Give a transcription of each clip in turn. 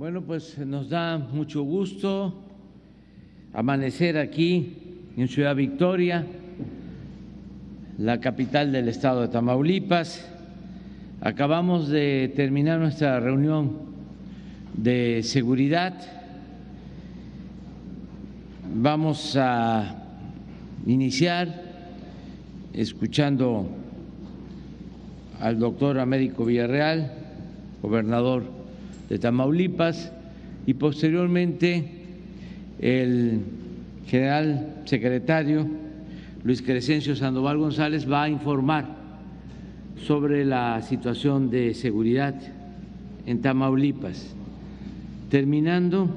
Bueno, pues nos da mucho gusto amanecer aquí en Ciudad Victoria, la capital del estado de Tamaulipas. Acabamos de terminar nuestra reunión de seguridad. Vamos a iniciar escuchando al doctor Américo Villarreal, gobernador de Tamaulipas, y posteriormente el general secretario Luis Crescencio Sandoval González va a informar sobre la situación de seguridad en Tamaulipas. Terminando,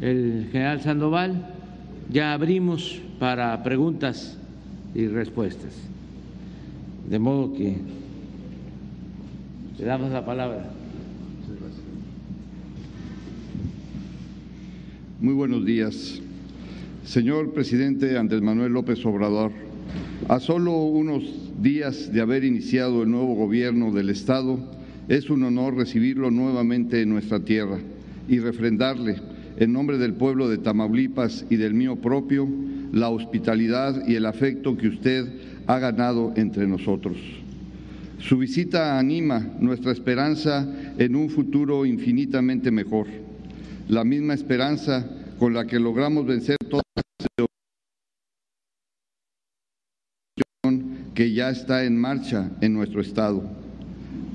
el general Sandoval, ya abrimos para preguntas y respuestas. De modo que le damos la palabra. Muy buenos días. Señor presidente Andrés Manuel López Obrador, a solo unos días de haber iniciado el nuevo gobierno del Estado, es un honor recibirlo nuevamente en nuestra tierra y refrendarle, en nombre del pueblo de Tamaulipas y del mío propio, la hospitalidad y el afecto que usted ha ganado entre nosotros. Su visita anima nuestra esperanza en un futuro infinitamente mejor la misma esperanza con la que logramos vencer toda la que ya está en marcha en nuestro Estado.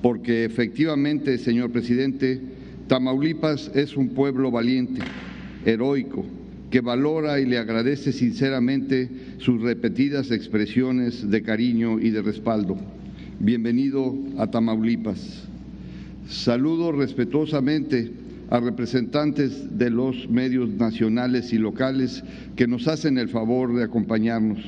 Porque efectivamente, señor presidente, Tamaulipas es un pueblo valiente, heroico, que valora y le agradece sinceramente sus repetidas expresiones de cariño y de respaldo. Bienvenido a Tamaulipas. Saludo respetuosamente a representantes de los medios nacionales y locales que nos hacen el favor de acompañarnos.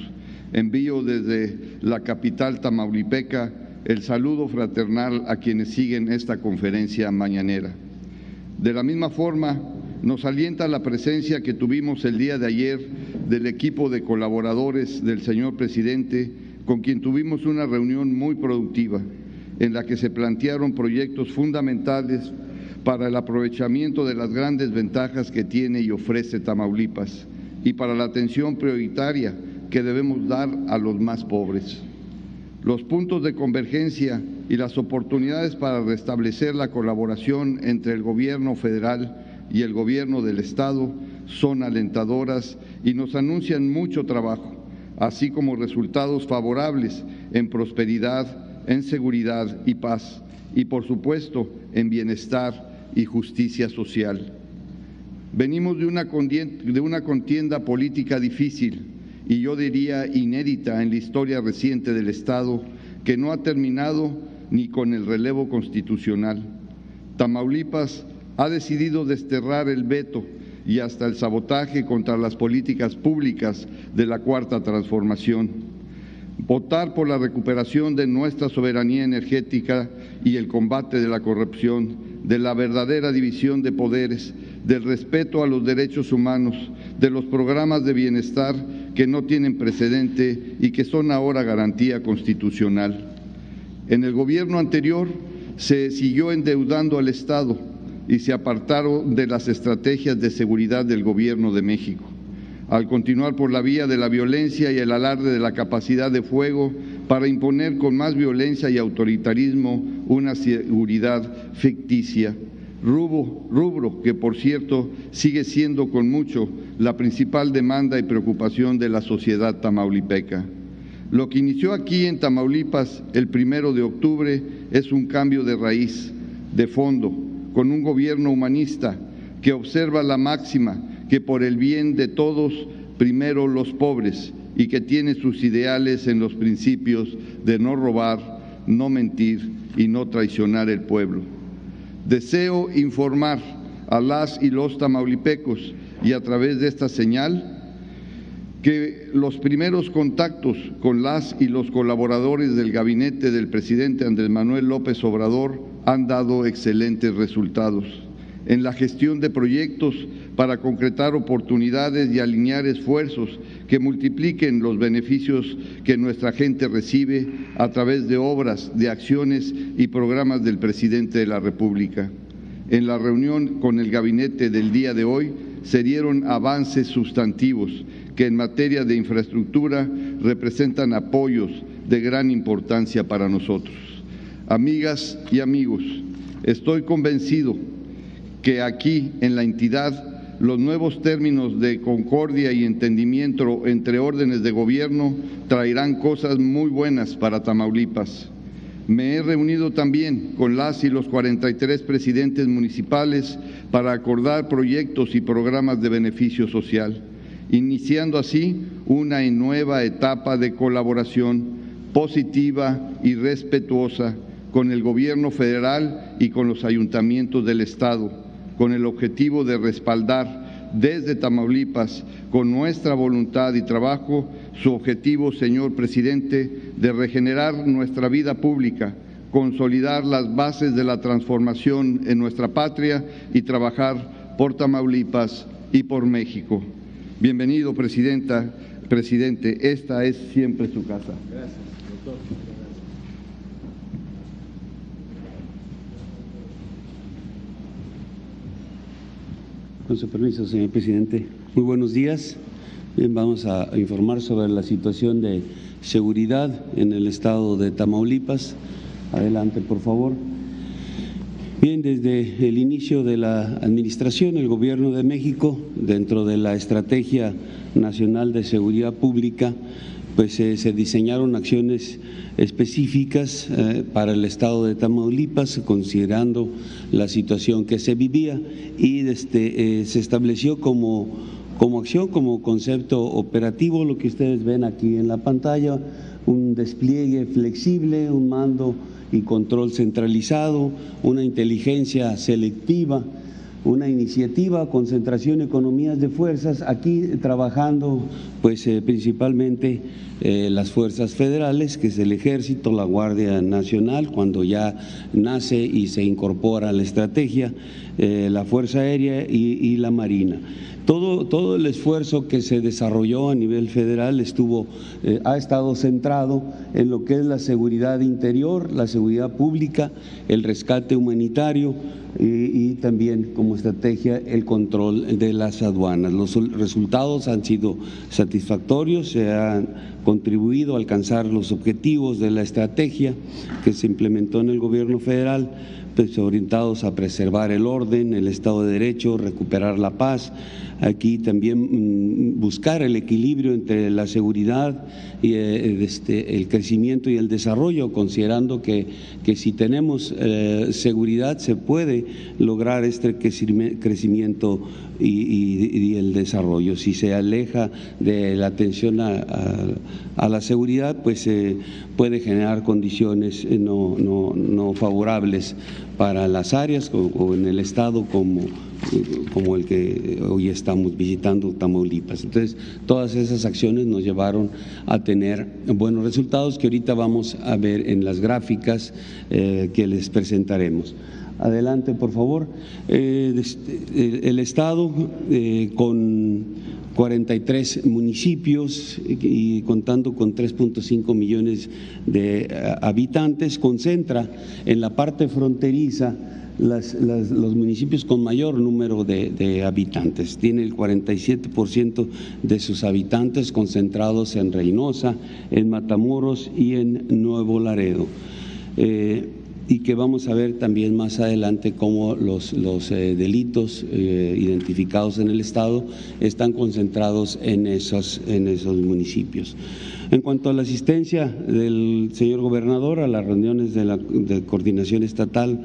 Envío desde la capital tamaulipeca el saludo fraternal a quienes siguen esta conferencia mañanera. De la misma forma, nos alienta la presencia que tuvimos el día de ayer del equipo de colaboradores del señor presidente, con quien tuvimos una reunión muy productiva, en la que se plantearon proyectos fundamentales para el aprovechamiento de las grandes ventajas que tiene y ofrece Tamaulipas y para la atención prioritaria que debemos dar a los más pobres. Los puntos de convergencia y las oportunidades para restablecer la colaboración entre el Gobierno federal y el Gobierno del Estado son alentadoras y nos anuncian mucho trabajo, así como resultados favorables en prosperidad, en seguridad y paz, y por supuesto en bienestar y justicia social. Venimos de una, de una contienda política difícil y yo diría inédita en la historia reciente del Estado, que no ha terminado ni con el relevo constitucional. Tamaulipas ha decidido desterrar el veto y hasta el sabotaje contra las políticas públicas de la Cuarta Transformación. Votar por la recuperación de nuestra soberanía energética y el combate de la corrupción de la verdadera división de poderes, del respeto a los derechos humanos, de los programas de bienestar que no tienen precedente y que son ahora garantía constitucional. En el gobierno anterior se siguió endeudando al Estado y se apartaron de las estrategias de seguridad del gobierno de México. Al continuar por la vía de la violencia y el alarde de la capacidad de fuego, para imponer con más violencia y autoritarismo una seguridad ficticia, rubro, rubro que por cierto sigue siendo con mucho la principal demanda y preocupación de la sociedad tamaulipeca. Lo que inició aquí en Tamaulipas el primero de octubre es un cambio de raíz, de fondo, con un gobierno humanista que observa la máxima que por el bien de todos, primero los pobres y que tiene sus ideales en los principios de no robar, no mentir y no traicionar el pueblo. Deseo informar a las y los tamaulipecos y a través de esta señal que los primeros contactos con las y los colaboradores del gabinete del presidente Andrés Manuel López Obrador han dado excelentes resultados en la gestión de proyectos para concretar oportunidades y alinear esfuerzos que multipliquen los beneficios que nuestra gente recibe a través de obras, de acciones y programas del presidente de la República. En la reunión con el gabinete del día de hoy se dieron avances sustantivos que en materia de infraestructura representan apoyos de gran importancia para nosotros. Amigas y amigos, estoy convencido que aquí en la entidad los nuevos términos de concordia y entendimiento entre órdenes de gobierno traerán cosas muy buenas para Tamaulipas. Me he reunido también con las y los 43 presidentes municipales para acordar proyectos y programas de beneficio social, iniciando así una nueva etapa de colaboración positiva y respetuosa con el gobierno federal y con los ayuntamientos del Estado, con el objetivo de respaldar desde Tamaulipas, con nuestra voluntad y trabajo, su objetivo, señor presidente, de regenerar nuestra vida pública, consolidar las bases de la transformación en nuestra patria y trabajar por Tamaulipas y por México. Bienvenido, presidenta, presidente. Esta es siempre su casa. Gracias, Con su permiso, señor presidente. Muy buenos días. Bien, vamos a informar sobre la situación de seguridad en el estado de Tamaulipas. Adelante, por favor. Bien, desde el inicio de la administración, el Gobierno de México, dentro de la Estrategia Nacional de Seguridad Pública, pues se diseñaron acciones específicas eh, para el estado de Tamaulipas, considerando la situación que se vivía y este, eh, se estableció como, como acción, como concepto operativo, lo que ustedes ven aquí en la pantalla, un despliegue flexible, un mando y control centralizado, una inteligencia selectiva una iniciativa, concentración economías de fuerzas, aquí trabajando pues eh, principalmente eh, las fuerzas federales, que es el ejército, la Guardia Nacional, cuando ya nace y se incorpora a la estrategia, eh, la Fuerza Aérea y, la Marina. Todo, todo, el esfuerzo que se desarrolló a nivel federal estuvo, ha estado centrado en lo que es la seguridad interior, la seguridad pública, el rescate humanitario, y, también como estrategia el control de las aduanas. Los resultados han sido satisfactorios, se han contribuido a alcanzar los objetivos de la estrategia que se implementó en el gobierno federal pues, orientados a preservar el orden, el Estado de Derecho, recuperar la paz, aquí también mm, buscar el equilibrio entre la seguridad y eh, este, el crecimiento y el desarrollo, considerando que, que si tenemos eh, seguridad se puede lograr este crecimiento y, el desarrollo. Si se aleja de la atención a, la seguridad, pues se puede generar condiciones eh, no, no, no favorables para las áreas o, en el Estado como, como el que hoy estamos visitando Tamaulipas. Entonces, todas esas acciones nos llevaron a tener buenos resultados que ahorita vamos a ver en las gráficas eh, que les presentaremos. Adelante, por favor. Eh, este, el Estado eh, con 43 municipios y contando con 3.5 millones de eh, habitantes, concentra en la parte fronteriza los municipios con mayor número de, habitantes. Tiene el 47% de sus habitantes concentrados en Reynosa, en Matamoros y en Nuevo Laredo y que vamos a ver también más adelante cómo los, los eh, delitos eh, identificados en el Estado están concentrados en esos, en esos municipios. En cuanto a la asistencia del señor gobernador a las reuniones de la coordinación estatal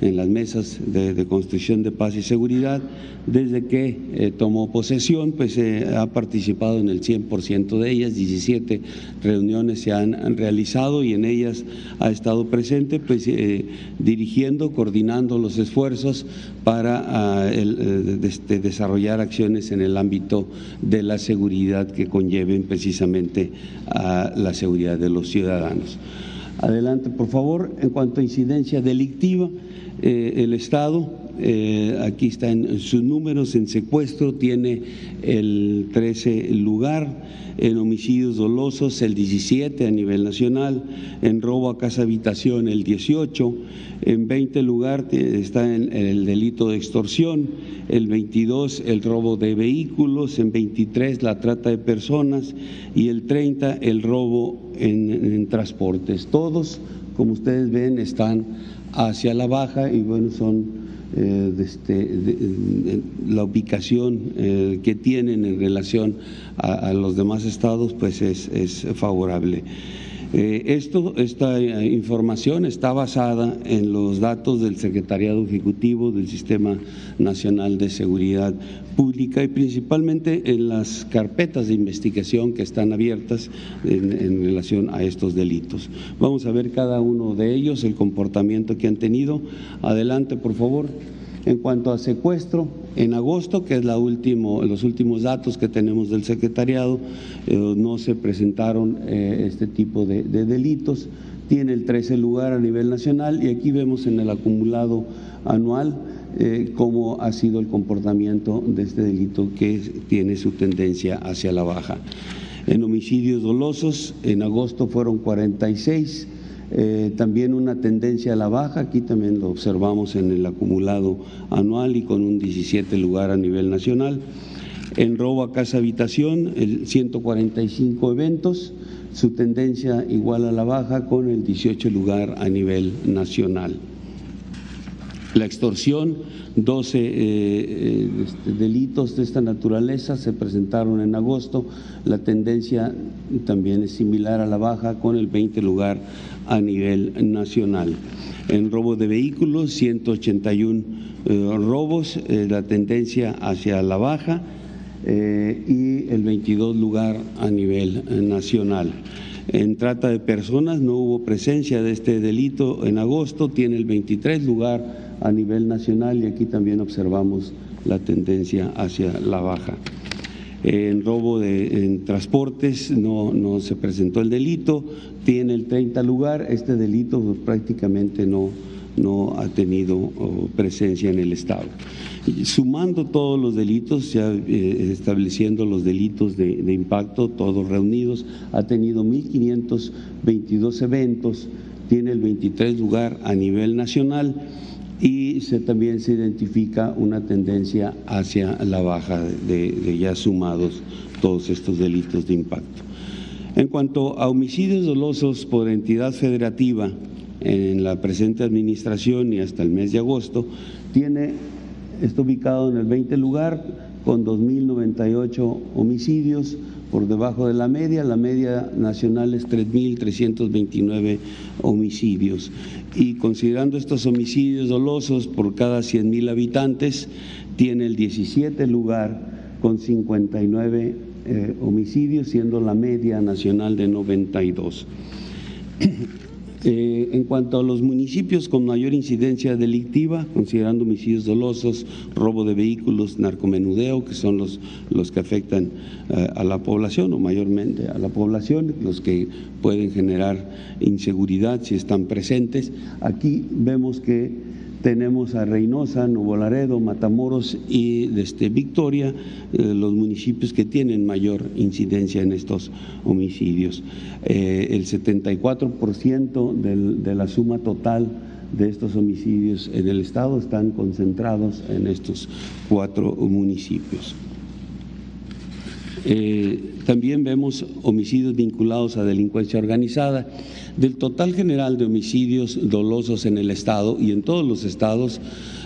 en las mesas de, construcción de paz y seguridad, desde que eh, tomó posesión, pues ha participado en el 100% de ellas, 17 reuniones se han, realizado y en ellas ha estado presente, pues eh, dirigiendo, coordinando los esfuerzos para ah, eh, este, desarrollar acciones en el ámbito de la seguridad que conlleven precisamente a la seguridad de los ciudadanos. Adelante, por favor. En cuanto a incidencia delictiva, eh, el Estado, eh, aquí están sus números, en secuestro tiene el 13 lugar, en homicidios dolosos el 17 a nivel nacional, en robo a casa habitación el 18, en 20 lugar está en el delito de extorsión, el 22 el robo de vehículos, en 23 la trata de personas y el 30 el robo en transportes. Todos, como ustedes ven, están hacia la baja y bueno, son eh, este, la ubicación eh, que tienen en relación a, los demás estados pues es, es favorable. Eh, esto, esta eh, información está basada en los datos del Secretariado Ejecutivo del Sistema Nacional de Seguridad Pública y principalmente en las carpetas de investigación que están abiertas en, en relación a estos delitos. Vamos a ver cada uno de ellos, el comportamiento que han tenido. Adelante, por favor. En cuanto a secuestro, en agosto, que es la último, los últimos datos que tenemos del secretariado, eh, no se presentaron eh, este tipo de, delitos. Tiene el 13 lugar a nivel nacional y aquí vemos en el acumulado anual eh, cómo ha sido el comportamiento de este delito que tiene su tendencia hacia la baja. En homicidios dolosos, en agosto fueron 46 eh, también una tendencia a la baja, aquí también lo observamos en el acumulado anual y con un 17 lugar a nivel nacional. En robo a casa habitación, el 145 eventos, su tendencia igual a la baja con el 18 lugar a nivel nacional. La extorsión, 12 eh, eh, este, delitos de esta naturaleza se presentaron en agosto. La tendencia también es similar a la baja con el 20 lugar a nivel nacional. En robo de vehículos, 181 eh, robos, la tendencia hacia la baja y el 22 lugar a nivel nacional. En trata de personas no hubo presencia de este delito en agosto, tiene el 23 lugar a nivel nacional y aquí también observamos la tendencia hacia la baja. En robo de en transportes no, no se presentó el delito, tiene el 30 lugar, este delito pues, prácticamente no, no ha tenido oh, presencia en el Estado. Sumando todos los delitos, ya eh, estableciendo los delitos de, de, impacto, todos reunidos, ha tenido 1.522 eventos, tiene el 23 lugar a nivel nacional y también se identifica una tendencia hacia la baja de, ya sumados todos estos delitos de impacto. En cuanto a homicidios dolosos por entidad federativa en la presente administración y hasta el mes de agosto, tiene, está ubicado en el 20 lugar con 2.098 homicidios, por debajo de la media. La media nacional es 3.329 homicidios. Y considerando estos homicidios dolosos por cada 100.000 habitantes, tiene el 17 lugar con 59 eh, homicidios, siendo la media nacional de 92. Eh, en cuanto a los municipios con mayor incidencia delictiva, considerando homicidios dolosos, robo de vehículos, narcomenudeo, que son los, los que afectan eh, a la población o mayormente a la población, los que pueden generar inseguridad si están presentes, aquí vemos que tenemos a Reynosa, Nuevo Laredo, Matamoros y desde Victoria, eh, los municipios que tienen mayor incidencia en estos homicidios. Eh, el 74% de la suma total de estos homicidios en el Estado están concentrados en estos cuatro municipios. Eh, también vemos homicidios vinculados a delincuencia organizada. Del total general de homicidios dolosos en el Estado y en todos los estados,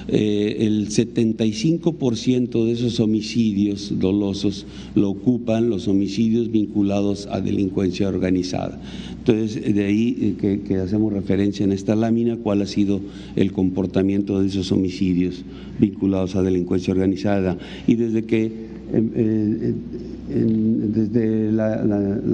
eh, el 75% de esos homicidios dolosos lo ocupan los homicidios vinculados a delincuencia organizada. Entonces, de ahí eh, que, hacemos referencia en esta lámina, cuál ha sido el comportamiento de esos homicidios vinculados a delincuencia organizada. Y desde que eh, desde la,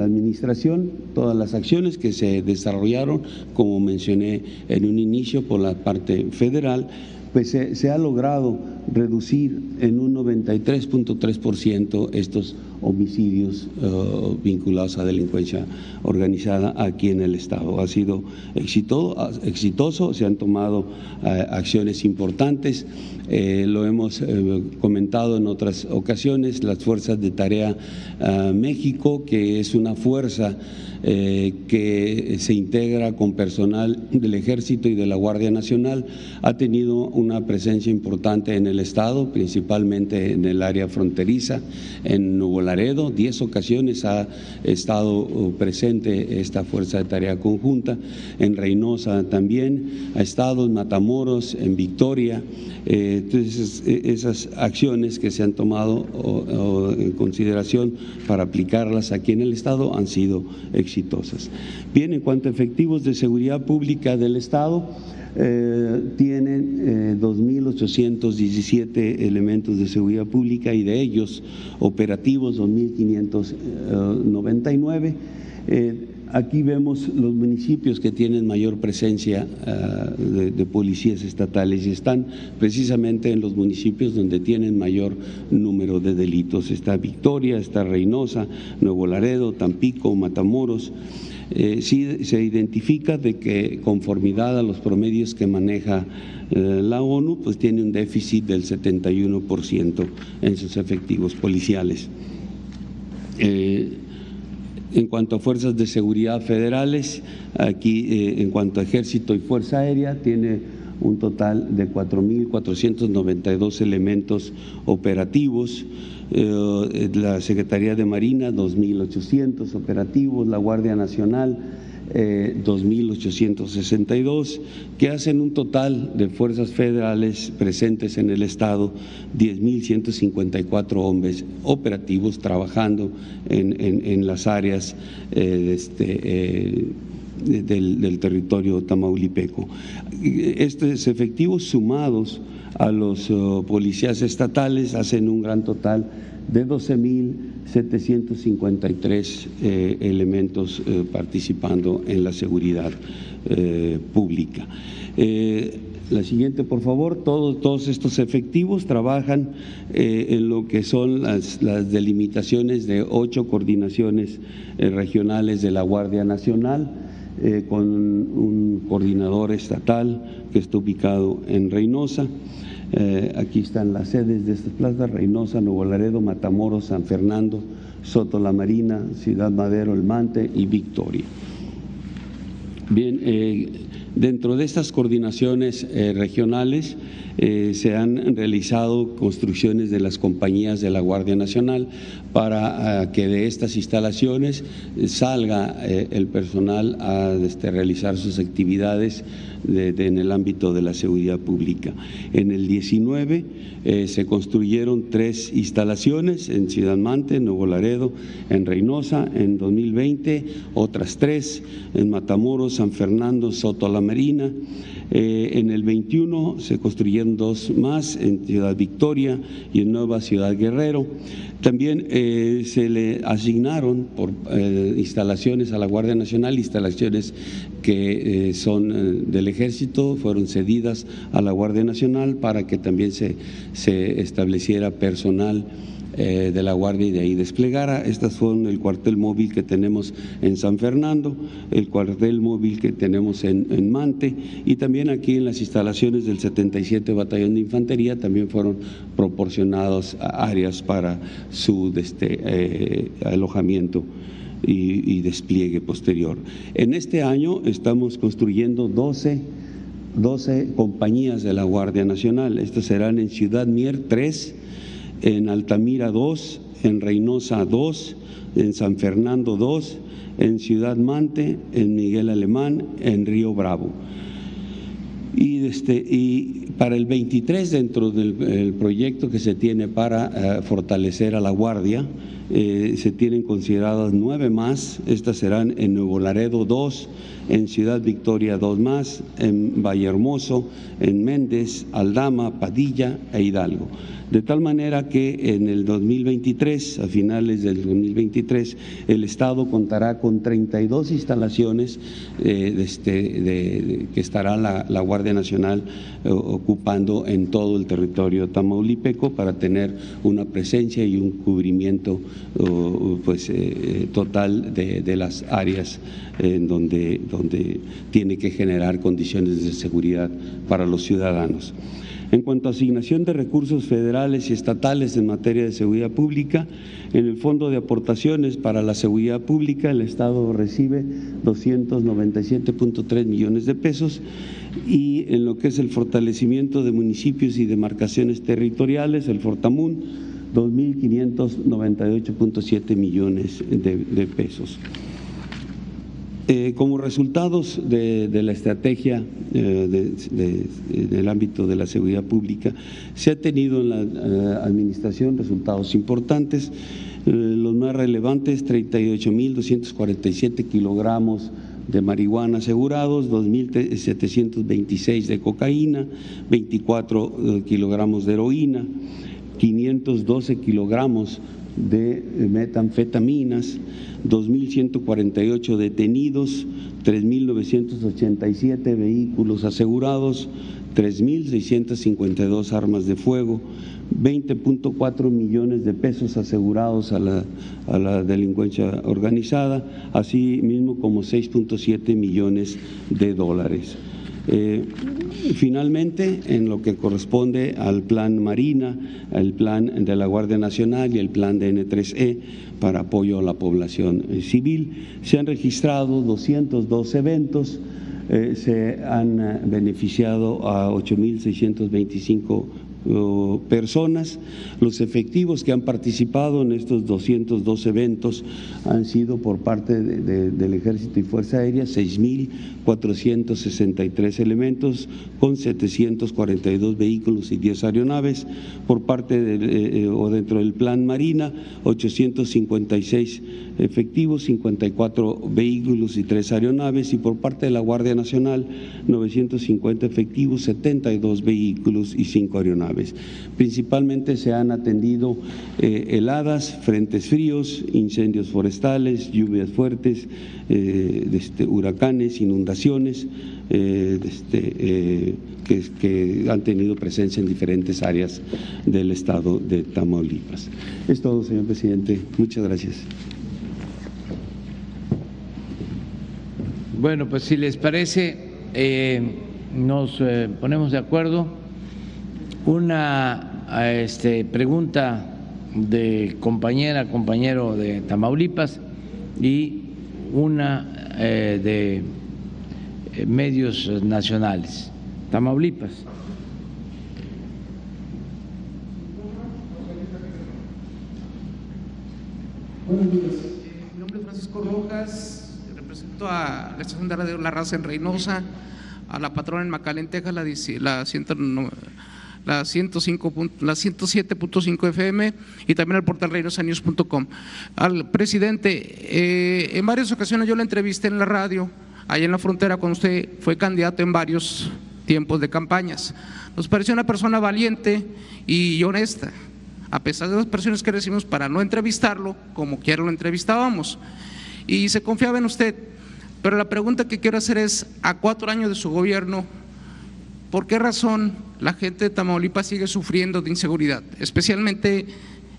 Administración todas las acciones que se desarrollaron, como mencioné en un inicio, por la parte federal, pues se, ha logrado reducir en un 93.3% estos homicidios eh, vinculados a delincuencia organizada aquí en el Estado. Ha sido exitoso, se han tomado eh, acciones importantes, eh, lo hemos comentado en otras ocasiones, las fuerzas de tarea México, que es una fuerza que se integra con personal del Ejército y de la Guardia Nacional, ha tenido una presencia importante en el Estado, principalmente en el área fronteriza, en Nuevo Laredo. Diez ocasiones ha estado uh, presente esta Fuerza de Tarea Conjunta, en Reynosa también, ha estado en Matamoros, en Victoria. Eh, entonces, e, esas acciones que se han tomado en consideración para aplicarlas aquí en el Estado han sido exitosas. Bien, en cuanto a efectivos de seguridad pública del Estado, eh, tienen 2.817 eh, elementos de seguridad pública y de ellos operativos 2.599. Aquí vemos los municipios que tienen mayor presencia ah, de, policías estatales y están precisamente en los municipios donde tienen mayor número de delitos. Está Victoria, está Reynosa, Nuevo Laredo, Tampico, Matamoros. Eh, sí se identifica de que conformidad a los promedios que maneja eh, la ONU, pues tiene un déficit del 71% en sus efectivos policiales. Eh, en cuanto a fuerzas de seguridad federales, aquí en cuanto a ejército y fuerza aérea, tiene un total de 4.492 elementos operativos. Eh, la Secretaría de Marina, 2.800 operativos, la Guardia Nacional, 2.862, eh, que hacen un total de fuerzas federales presentes en el Estado, 10.154 hombres operativos trabajando en, las áreas eh, este, eh, del, territorio tamaulipeco. Estos efectivos sumados a los policías estatales hacen un gran total de 12.753 eh, elementos eh, participando en la seguridad eh, pública. La siguiente, por favor. Todos, estos efectivos trabajan en lo que son las, delimitaciones de ocho coordinaciones regionales de la Guardia Nacional, con un coordinador estatal que está ubicado en Reynosa. Eh, aquí están las sedes de estas plazas, Reynosa, Nuevo Laredo, Matamoros, San Fernando, Soto La Marina, Ciudad Madero, El Mante y Victoria. Bien, eh, dentro de estas coordinaciones eh, regionales se han realizado construcciones de las compañías de la Guardia Nacional para que de estas instalaciones salga el personal a este, realizar sus actividades en el ámbito de la seguridad pública. En el 19 eh, se construyeron tres instalaciones en Ciudad Mante, en Nuevo Laredo, en Reynosa. En 2020 otras tres en Matamoros, San Fernando, Soto La Marina. Eh, en el 21 se construyeron dos más en Ciudad Victoria y en Nueva Ciudad Guerrero. También eh, se le asignaron por instalaciones a la Guardia Nacional, instalaciones que son del ejército, fueron cedidas a la Guardia Nacional para que también se, se estableciera personal eh, de la Guardia y de ahí desplegara. Estas fueron el cuartel móvil que tenemos en San Fernando, el cuartel móvil que tenemos en, Mante y también aquí en las instalaciones del 77 Batallón de Infantería también fueron proporcionados áreas para su este, eh, alojamiento. Y, y, despliegue posterior. En este año estamos construyendo 12 12 compañías de la Guardia Nacional. Estas serán en Ciudad Mier 3, en Altamira 2, en Reynosa 2, en San Fernando 2, en Ciudad Mante, en Miguel Alemán, en Río Bravo. Y, este, y para el 23, dentro del proyecto que se tiene para eh, fortalecer a la Guardia, eh, se tienen consideradas nueve más. Estas serán en Nuevo Laredo dos, en Ciudad Victoria dos más, en Vallehermoso, en Méndez, Aldama, Padilla e Hidalgo. De tal manera que en el 2023, a finales del 2023, el Estado contará con 32 instalaciones eh, este, de, que estará la, Guardia Nacional eh, ocupando en todo el territorio tamaulipeco para tener una presencia y un cubrimiento pues, eh, total de, las áreas en donde, donde tiene que generar condiciones de seguridad para los ciudadanos. En cuanto a asignación de recursos federales y estatales en materia de seguridad pública, en el Fondo de Aportaciones para la Seguridad Pública el Estado recibe 297.3 millones de pesos y en lo que es el fortalecimiento de municipios y demarcaciones territoriales, el Fortamun, 2.598.7 millones de pesos. Eh, como resultados de, la estrategia eh, del ámbito de la seguridad pública, se ha tenido en la eh, administración resultados importantes. los más relevantes, 38.247 kilogramos de marihuana asegurados, 2.726 de cocaína, 24 kilogramos de heroína, 512 kilogramos de metanfetaminas, 2.148 detenidos, 3.987 vehículos asegurados, 3.652 armas de fuego, 20.4 millones de pesos asegurados a la, delincuencia organizada, así mismo como 6.7 millones de dólares. Eh, finalmente, en lo que corresponde al plan Marina, el plan de la Guardia Nacional y el plan de N3E para apoyo a la población eh, civil, se han registrado 202 eventos, eh, se han beneficiado a 8.625 personas. Los efectivos que han participado en estos 202 eventos han sido por parte del Ejército y Fuerza Aérea 6.463 elementos con 742 vehículos y 10 aeronaves, por parte de, eh, o dentro del Plan Marina 856 efectivos, 54 vehículos y 3 aeronaves y por parte de la Guardia Nacional 950 efectivos, 72 vehículos y 5 aeronaves. Principalmente se han atendido eh, heladas, frentes fríos, incendios forestales, lluvias fuertes, eh, este, huracanes, inundaciones, eh, este, que, que, han tenido presencia en diferentes áreas del estado de Tamaulipas. Es todo, señor presidente. Muchas gracias. Bueno, pues si les parece, eh, nos eh, ponemos de acuerdo. Una este, pregunta de compañera, compañero de Tamaulipas y una eh, de medios nacionales. Tamaulipas. Buenos días. Mi nombre es Francisco Rojas a la estación de radio La Raza en Reynosa, a la patrona en Macalén, Texas, la, la, la 107.5 FM y también al portal reynosanews.com. Al presidente, eh, en varias ocasiones yo la entrevisté en la radio, allá en la frontera, cuando usted fue candidato en varios tiempos de campañas. Nos pareció una persona valiente y honesta, a pesar de las presiones que recibimos para no entrevistarlo, como quiera lo entrevistábamos. Y se confiaba en usted. Pero la pregunta que quiero hacer es, a cuatro años de su gobierno, ¿por qué razón la gente de Tamaulipas sigue sufriendo de inseguridad? Especialmente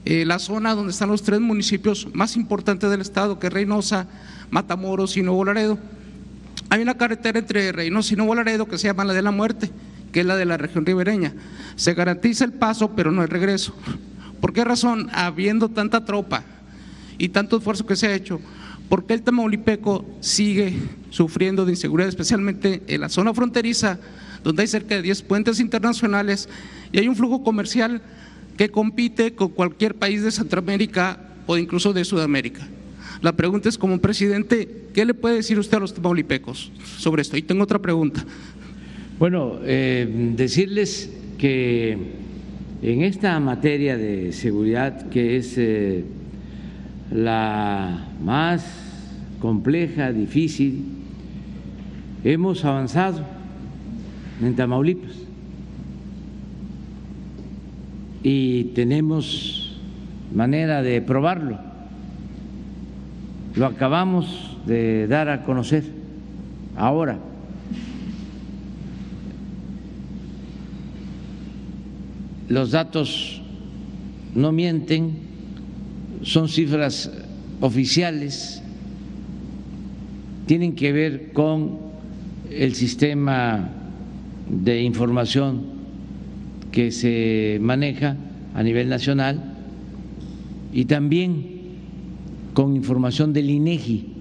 eh, la zona donde están los tres municipios más importantes del estado, que es Reynosa, Matamoros y Nuevo Laredo. Hay una carretera entre Reynosa y Nuevo Laredo que se llama la de la muerte, que es la de la región ribereña. Se garantiza el paso, pero no el regreso. ¿Por qué razón, habiendo tanta tropa y tanto esfuerzo que se ha hecho, ¿Por qué el Tamaulipeco sigue sufriendo de inseguridad, especialmente en la zona fronteriza, donde hay cerca de 10 puentes internacionales y hay un flujo comercial que compite con cualquier país de Centroamérica o incluso de Sudamérica? La pregunta es, como presidente, ¿qué le puede decir usted a los tamaulipecos sobre esto? Y tengo otra pregunta. Bueno, eh, decirles que en esta materia de seguridad, que es eh, la más compleja, difícil, hemos avanzado en Tamaulipas y tenemos manera de probarlo. Lo acabamos de dar a conocer ahora. Los datos no mienten son cifras oficiales, tienen que ver con el sistema de información que se maneja a nivel nacional y también con información del INEGI.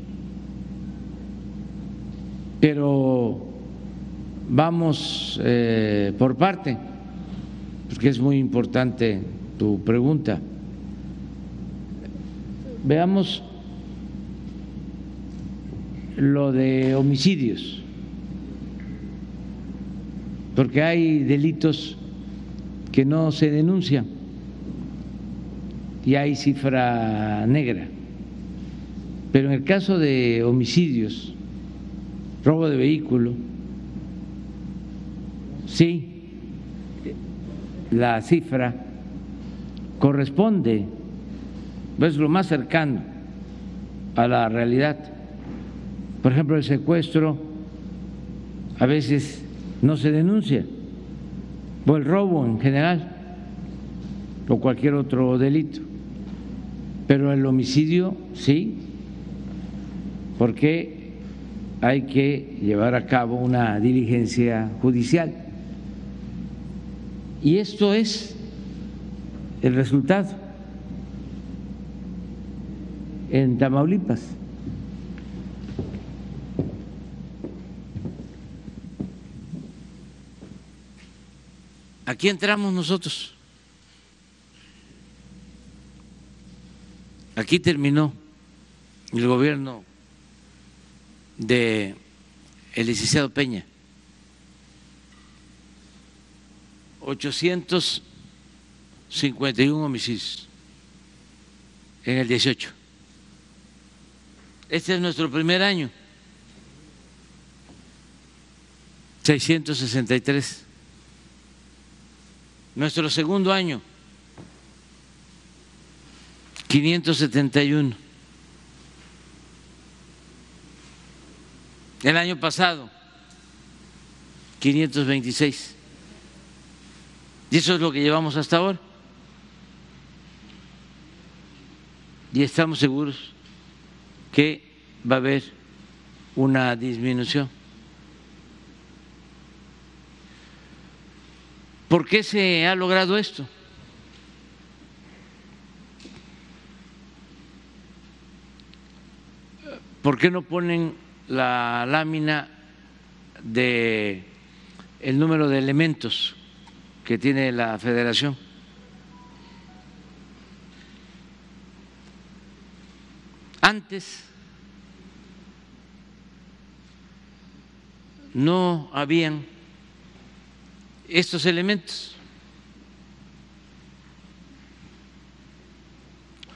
Pero vamos eh, por parte, porque es muy importante tu pregunta. Veamos lo de homicidios, porque hay delitos que no se denuncian y hay cifra negra. Pero en el caso de homicidios, robo de vehículo, sí, la cifra corresponde, es lo más cercano a la realidad. Por ejemplo, el secuestro a veces no se denuncia, o el robo en general, o cualquier otro delito. Pero el homicidio sí, porque hay que llevar a cabo una diligencia judicial. Y esto es el resultado en Tamaulipas. Aquí entramos nosotros. Aquí terminó el gobierno de el licenciado Peña. 851 homicidios en el 18. Este es nuestro primer año. 663. Nuestro segundo año. 571. El año pasado, 526. Y eso es lo que llevamos hasta ahora. Y estamos seguros que va a haber una disminución. ¿Por qué se ha logrado esto? ¿Por qué no ponen la lámina de el número de elementos que tiene la federación? Antes no habían estos elementos.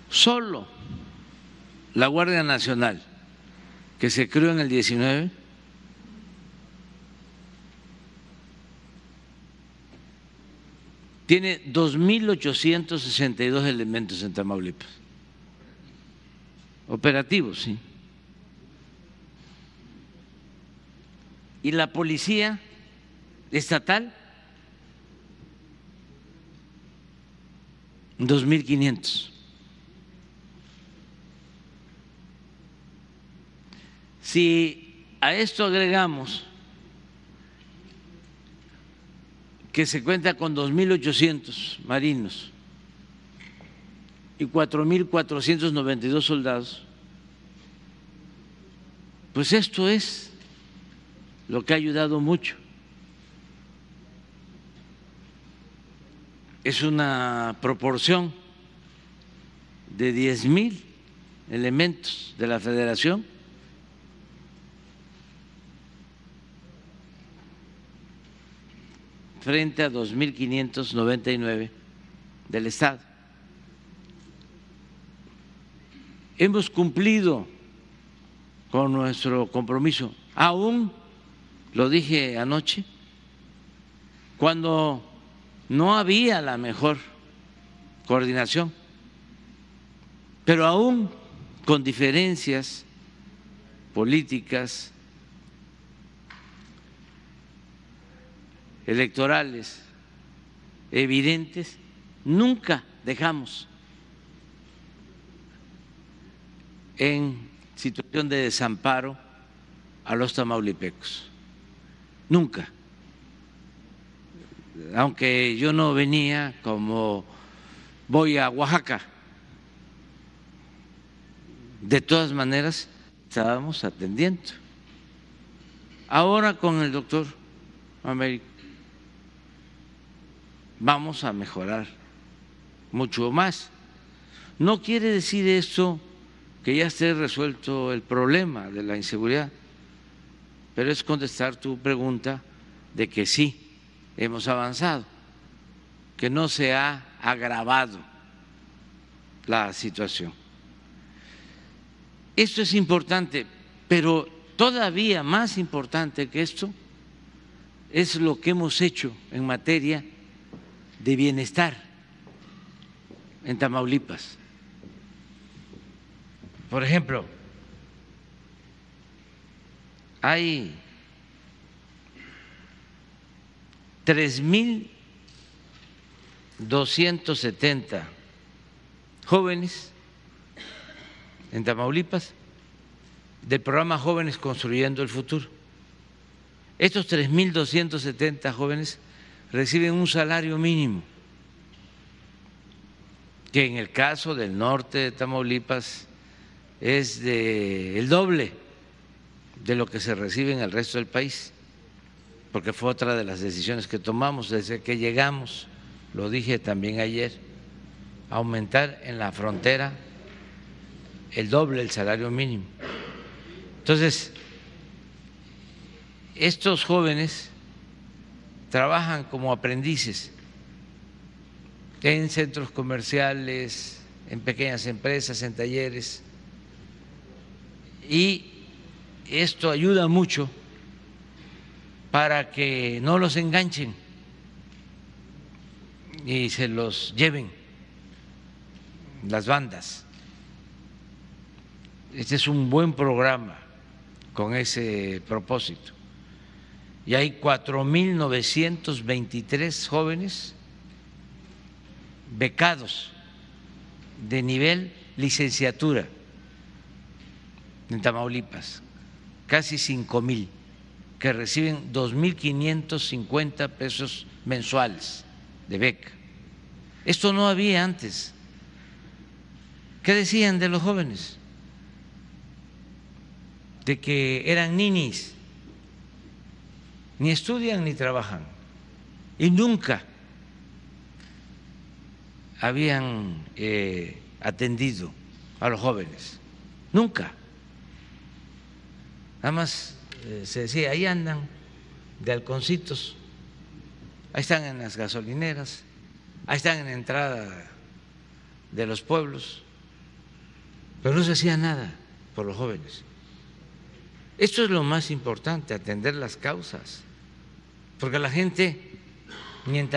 Solo la Guardia Nacional que se creó en el 19, tiene 2.862 elementos en Tamaulipas. Operativos, sí. Y la policía estatal, 2.500. Si a esto agregamos que se cuenta con 2.800 marinos y 4.492 soldados, pues esto es lo que ha ayudado mucho. Es una proporción de 10.000 elementos de la federación frente a 2.599 del Estado. Hemos cumplido con nuestro compromiso, aún, lo dije anoche, cuando no había la mejor coordinación, pero aún con diferencias políticas, electorales evidentes, nunca dejamos en situación de desamparo a los tamaulipecos. Nunca. Aunque yo no venía como voy a Oaxaca, de todas maneras estábamos atendiendo. Ahora con el doctor Américo vamos a mejorar mucho más. No quiere decir eso que ya esté resuelto el problema de la inseguridad, pero es contestar tu pregunta de que sí, hemos avanzado, que no se ha agravado la situación. Esto es importante, pero todavía más importante que esto es lo que hemos hecho en materia de bienestar en Tamaulipas. Por ejemplo, hay tres mil doscientos setenta jóvenes en Tamaulipas del programa Jóvenes Construyendo el Futuro. Estos 3.270 jóvenes reciben un salario mínimo, que en el caso del norte de Tamaulipas es de el doble de lo que se recibe en el resto del país, porque fue otra de las decisiones que tomamos desde que llegamos, lo dije también ayer, aumentar en la frontera el doble el salario mínimo. Entonces, estos jóvenes trabajan como aprendices en centros comerciales, en pequeñas empresas, en talleres, y esto ayuda mucho para que no los enganchen y se los lleven las bandas. Este es un buen programa con ese propósito. Y hay 4.923 jóvenes becados de nivel licenciatura en Tamaulipas, casi cinco mil, que reciben 2.550 pesos mensuales de beca. Esto no había antes. ¿Qué decían de los jóvenes? De que eran ninis, ni estudian ni trabajan, y nunca habían eh, atendido a los jóvenes, nunca. Nada más eh, se decía, ahí andan de halconcitos, ahí están en las gasolineras, ahí están en la entrada de los pueblos, pero no se hacía nada por los jóvenes. Esto es lo más importante, atender las causas, porque la gente, ni en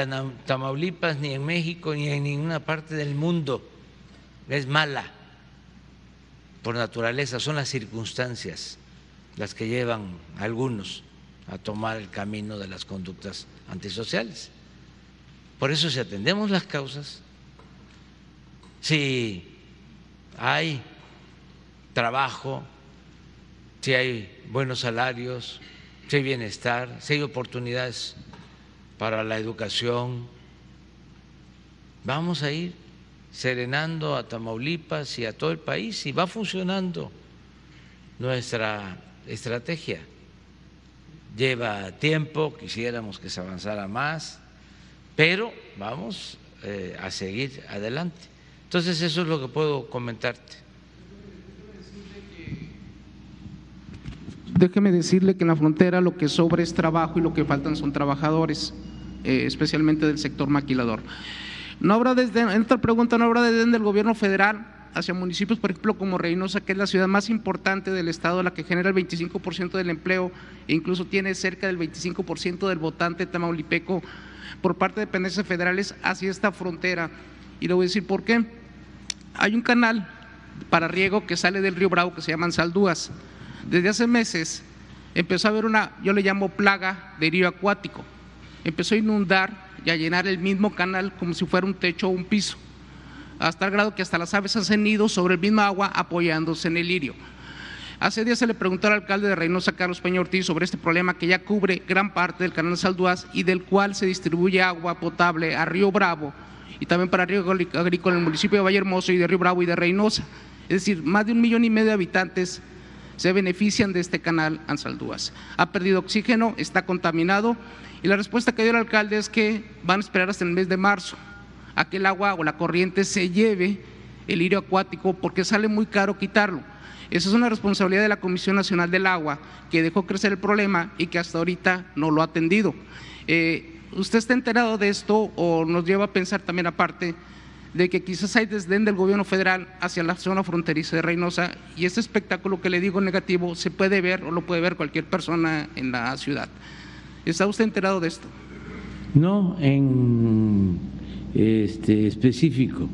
Tamaulipas, ni en México, ni en ninguna parte del mundo, es mala por naturaleza, son las circunstancias las que llevan a algunos a tomar el camino de las conductas antisociales. Por eso si atendemos las causas, si hay trabajo, si hay buenos salarios, si hay bienestar, si hay oportunidades para la educación, vamos a ir serenando a Tamaulipas y a todo el país y va funcionando nuestra estrategia. Lleva tiempo, quisiéramos que se avanzara más, pero vamos eh, a seguir adelante. Entonces eso es lo que puedo comentarte. Déjeme decirle que en la frontera lo que sobra es trabajo y lo que faltan son trabajadores, eh, especialmente del sector maquilador. No habrá desde, en esta pregunta, no habrá desde el gobierno federal hacia municipios, por ejemplo, como Reynosa, que es la ciudad más importante del estado, la que genera el 25% del empleo e incluso tiene cerca del 25% del votante tamaulipeco por parte de dependencias federales hacia esta frontera. Y le voy a decir por qué. Hay un canal para riego que sale del río Bravo que se llama Saldúas. Desde hace meses empezó a haber una, yo le llamo plaga de río acuático. Empezó a inundar y a llenar el mismo canal como si fuera un techo o un piso, hasta el grado que hasta las aves hacen nidos sobre el mismo agua apoyándose en el lirio. Hace días se le preguntó al alcalde de Reynosa, Carlos Peña Ortiz, sobre este problema que ya cubre gran parte del canal Salduaz y del cual se distribuye agua potable a Río Bravo y también para Río Agrícola en el municipio de Valle Hermoso y de Río Bravo y de Reynosa. Es decir, más de un millón y medio de habitantes se benefician de este canal Ansaldúas. Ha perdido oxígeno, está contaminado y la respuesta que dio el alcalde es que van a esperar hasta el mes de marzo a que el agua o la corriente se lleve el lirio acuático porque sale muy caro quitarlo. Esa es una responsabilidad de la Comisión Nacional del Agua, que dejó crecer el problema y que hasta ahorita no lo ha atendido. Eh, ¿Usted está enterado de esto o nos lleva a pensar también aparte de que quizás hay desdén del gobierno federal hacia la zona fronteriza de Reynosa y este espectáculo que le digo negativo se puede ver o lo puede ver cualquier persona en la ciudad? ¿Está usted enterado de esto? No, en este específico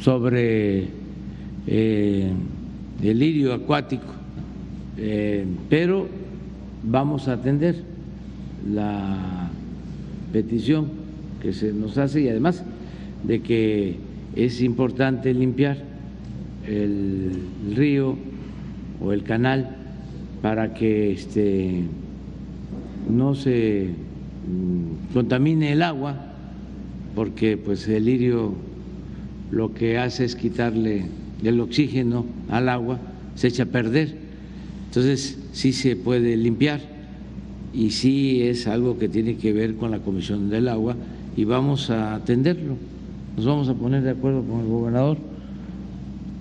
sobre eh, el lirio acuático, eh, pero vamos a atender la petición que se nos hace y además de que es importante limpiar el río o el canal para que este, no se mm, contamine el agua, porque pues el lirio lo que hace es quitarle el oxígeno al agua se echa a perder. Entonces sí se puede limpiar y sí es algo que tiene que ver con la Comisión del Agua y vamos a atenderlo. Nos vamos a poner de acuerdo con el gobernador,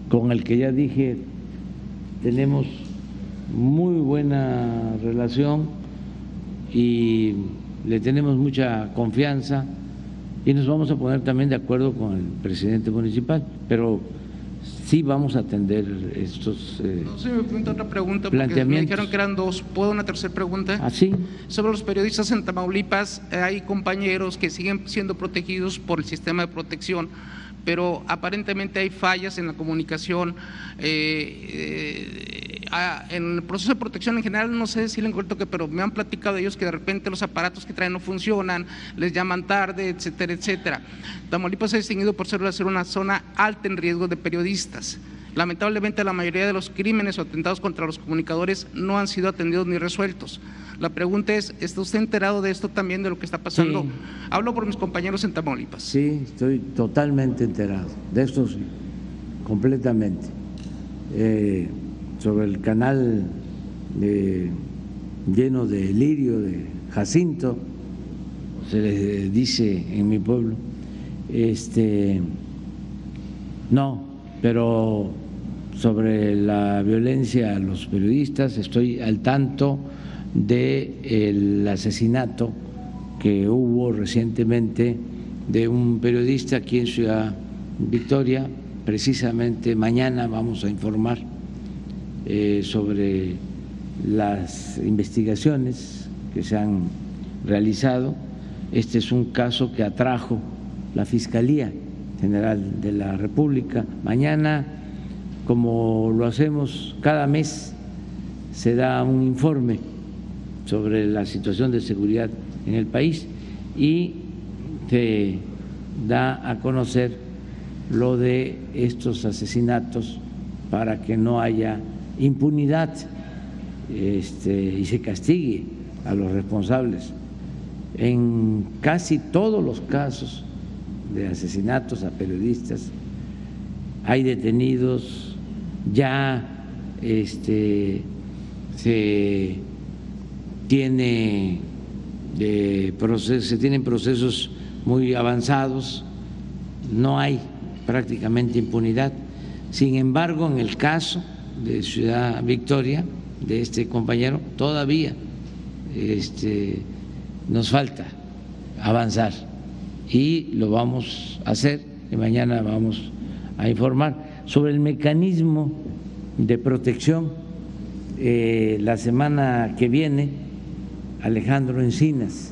con el que ya dije tenemos muy buena relación y le tenemos mucha confianza y nos vamos a poner también de acuerdo con el presidente municipal, pero sí vamos a atender estos eh, no, me otra pregunta porque me dijeron que eran dos. ¿Puedo una tercera pregunta? ¿Ah, sí? Sobre los periodistas en Tamaulipas, eh, hay compañeros que siguen siendo protegidos por el sistema de protección pero aparentemente hay fallas en la comunicación. Eh, en el proceso de protección en general, no sé decirle en corto que, pero me han platicado ellos que de repente los aparatos que traen no funcionan, les llaman tarde, etcétera, etcétera. Tamaulipas se ha distinguido por ser una zona alta en riesgo de periodistas. Lamentablemente la mayoría de los crímenes o atentados contra los comunicadores no han sido atendidos ni resueltos. La pregunta es, ¿está usted enterado de esto también, de lo que está pasando? Hablo por mis compañeros en Tamaulipas. Sí, estoy totalmente enterado de esto, completamente. Eh, sobre el canal lleno de lirio, de jacinto, se les dice en mi pueblo. Este, no, pero sobre la violencia a los periodistas estoy al tanto del asesinato que hubo recientemente de un periodista aquí en Ciudad Victoria. Precisamente mañana vamos a informar eh, sobre las investigaciones que se han realizado. Este es un caso que atrajo la Fiscalía General de la República. Mañana, como lo hacemos cada mes, se da un informe sobre la situación de seguridad en el país y se da a conocer lo de estos asesinatos para que no haya impunidad este, y se castigue a los responsables. En casi todos los casos de asesinatos a periodistas hay detenidos, ya este, se tiene de se tienen procesos muy avanzados, no hay prácticamente impunidad. Sin embargo, en el caso de Ciudad Victoria, de este compañero, todavía este, nos falta avanzar y lo vamos a hacer y mañana vamos a informar sobre el mecanismo de protección. Eh, la semana que viene Alejandro Encinas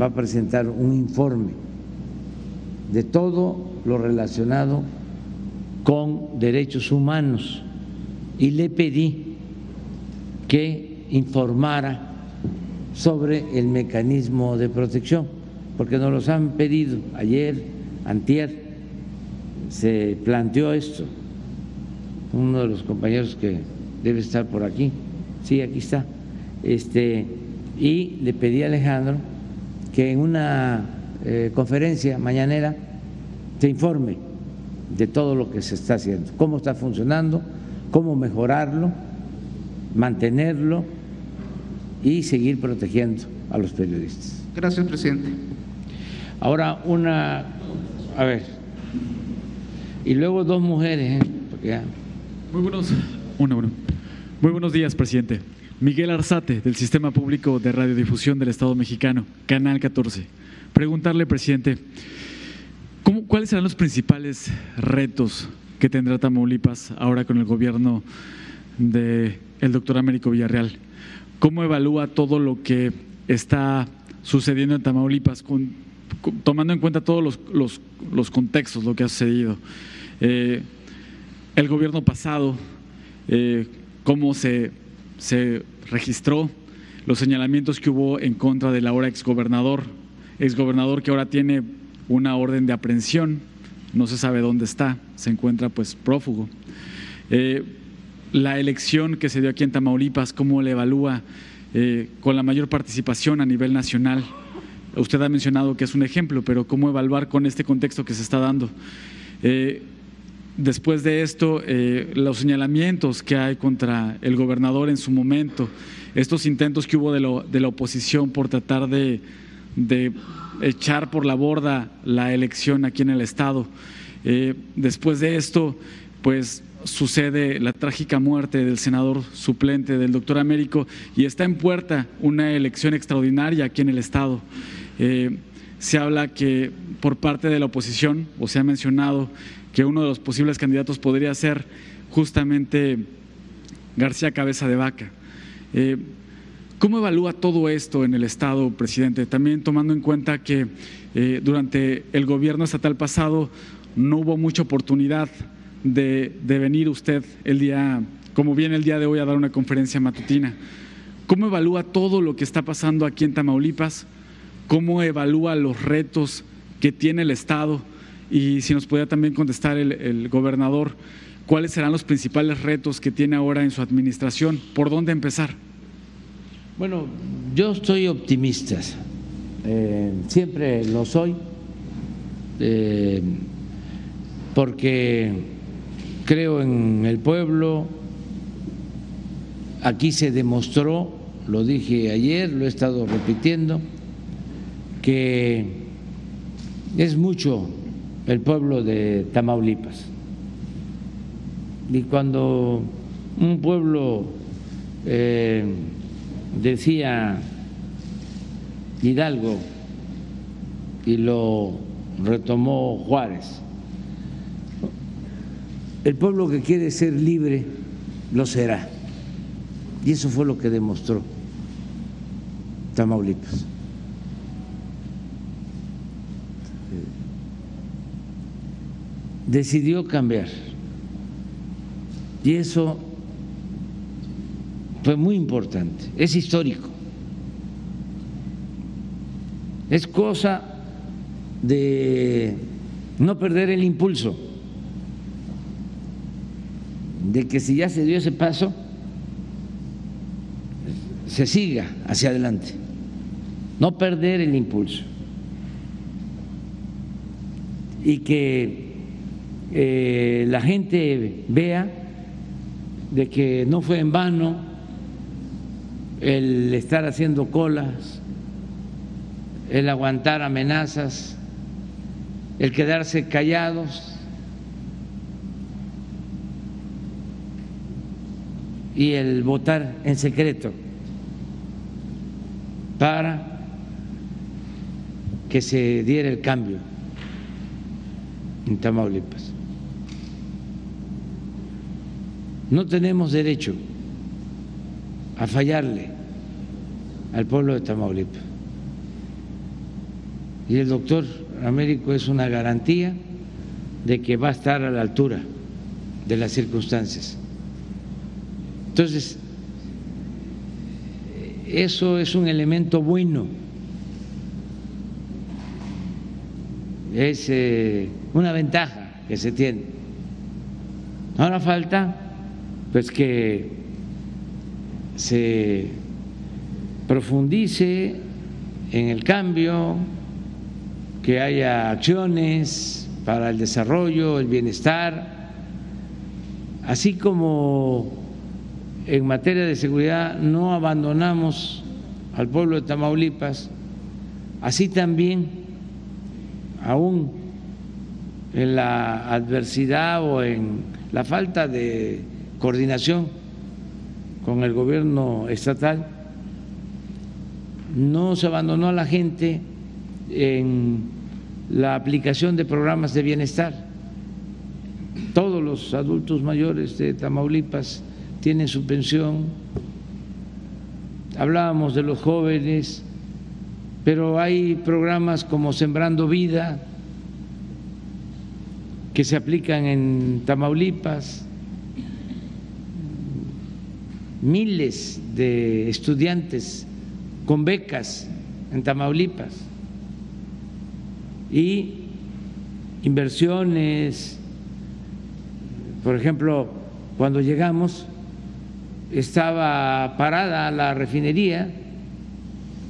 va a presentar un informe de todo lo relacionado con derechos humanos y le pedí que informara sobre el mecanismo de protección porque nos los han pedido ayer, antier, se planteó esto, uno de los compañeros que debe estar por aquí, sí, aquí está, este, y le pedí a Alejandro que en una eh, conferencia mañanera se informe de todo lo que se está haciendo, cómo está funcionando, cómo mejorarlo, mantenerlo y seguir protegiendo a los periodistas. Gracias, presidente. Ahora una, a ver, y luego dos mujeres, ¿eh? Porque ya- Muy buenos, una, uno. Muy buenos días, presidente. Miguel Arzate, del Sistema Público de Radiodifusión del Estado Mexicano, Canal 14. Preguntarle, presidente, ¿cómo- ¿cuáles serán los principales retos que tendrá Tamaulipas ahora con el gobierno del doctor Américo Villarreal? ¿Cómo evalúa todo lo que está sucediendo en Tamaulipas, con- tomando en cuenta todos los, los- los contextos, lo que ha sucedido? Eh, el gobierno pasado, eh, cómo se, se registró, los señalamientos que hubo en contra del ahora exgobernador, exgobernador que ahora tiene una orden de aprehensión, no se sabe dónde está, se encuentra pues prófugo. Eh, la elección que se dio aquí en Tamaulipas, cómo le evalúa eh, con la mayor participación a nivel nacional. Usted ha mencionado que es un ejemplo, pero cómo evaluar con este contexto que se está dando. Eh, Después de esto, los señalamientos que hay contra el gobernador en su momento, estos intentos que hubo de la oposición por tratar de, de echar por la borda la elección aquí en el Estado. Eh, después de esto, pues sucede la trágica muerte del senador suplente del doctor Américo y está en puerta una elección extraordinaria aquí en el Estado. Eh, se habla que por parte de la oposición, o se ha mencionado, que uno de los posibles candidatos podría ser justamente García Cabeza de Vaca. Eh, ¿Cómo evalúa todo esto en el Estado, presidente? También tomando en cuenta que eh, durante el gobierno estatal pasado no hubo mucha oportunidad de, venir usted el día, como viene el día de hoy, a dar una conferencia matutina. ¿Cómo evalúa todo lo que está pasando aquí en Tamaulipas? ¿Cómo evalúa los retos que tiene el Estado? Y si nos podía también contestar el gobernador, ¿cuáles serán los principales retos que tiene ahora en su administración? ¿Por dónde empezar? Bueno, yo estoy optimista, eh, siempre lo soy, eh, porque creo en el pueblo, aquí se demostró, lo dije ayer, lo he estado repitiendo, que es mucho el pueblo de Tamaulipas. Y cuando un pueblo eh, decía Hidalgo y lo retomó Juárez, el pueblo que quiere ser libre lo será. Y eso fue lo que demostró Tamaulipas. Decidió cambiar. Y eso fue muy importante, es histórico. Es cosa de no perder el impulso, de que si ya se dio ese paso, se siga hacia adelante, no perder el impulso. Y que eh, la gente vea de que no fue en vano el estar haciendo colas, el aguantar amenazas, el quedarse callados y el votar en secreto para que se diera el cambio en Tamaulipas. No tenemos derecho a fallarle al pueblo de Tamaulipas. Y el doctor Américo es una garantía de que va a estar a la altura de las circunstancias. Entonces, eso es un elemento bueno es eh, una ventaja que se tiene. Ahora falta pues que se profundice en el cambio, que haya acciones para el desarrollo, el bienestar, así como en materia de seguridad no abandonamos al pueblo de Tamaulipas, así también, aún en la adversidad o en la falta de coordinación con el gobierno estatal, no se abandonó a la gente en la aplicación de programas de bienestar. Todos los adultos mayores de Tamaulipas tienen su pensión. Hablábamos de los jóvenes, pero hay programas como Sembrando Vida que se aplican en Tamaulipas. Miles de estudiantes con becas en Tamaulipas y inversiones. Por ejemplo, cuando llegamos estaba parada la refinería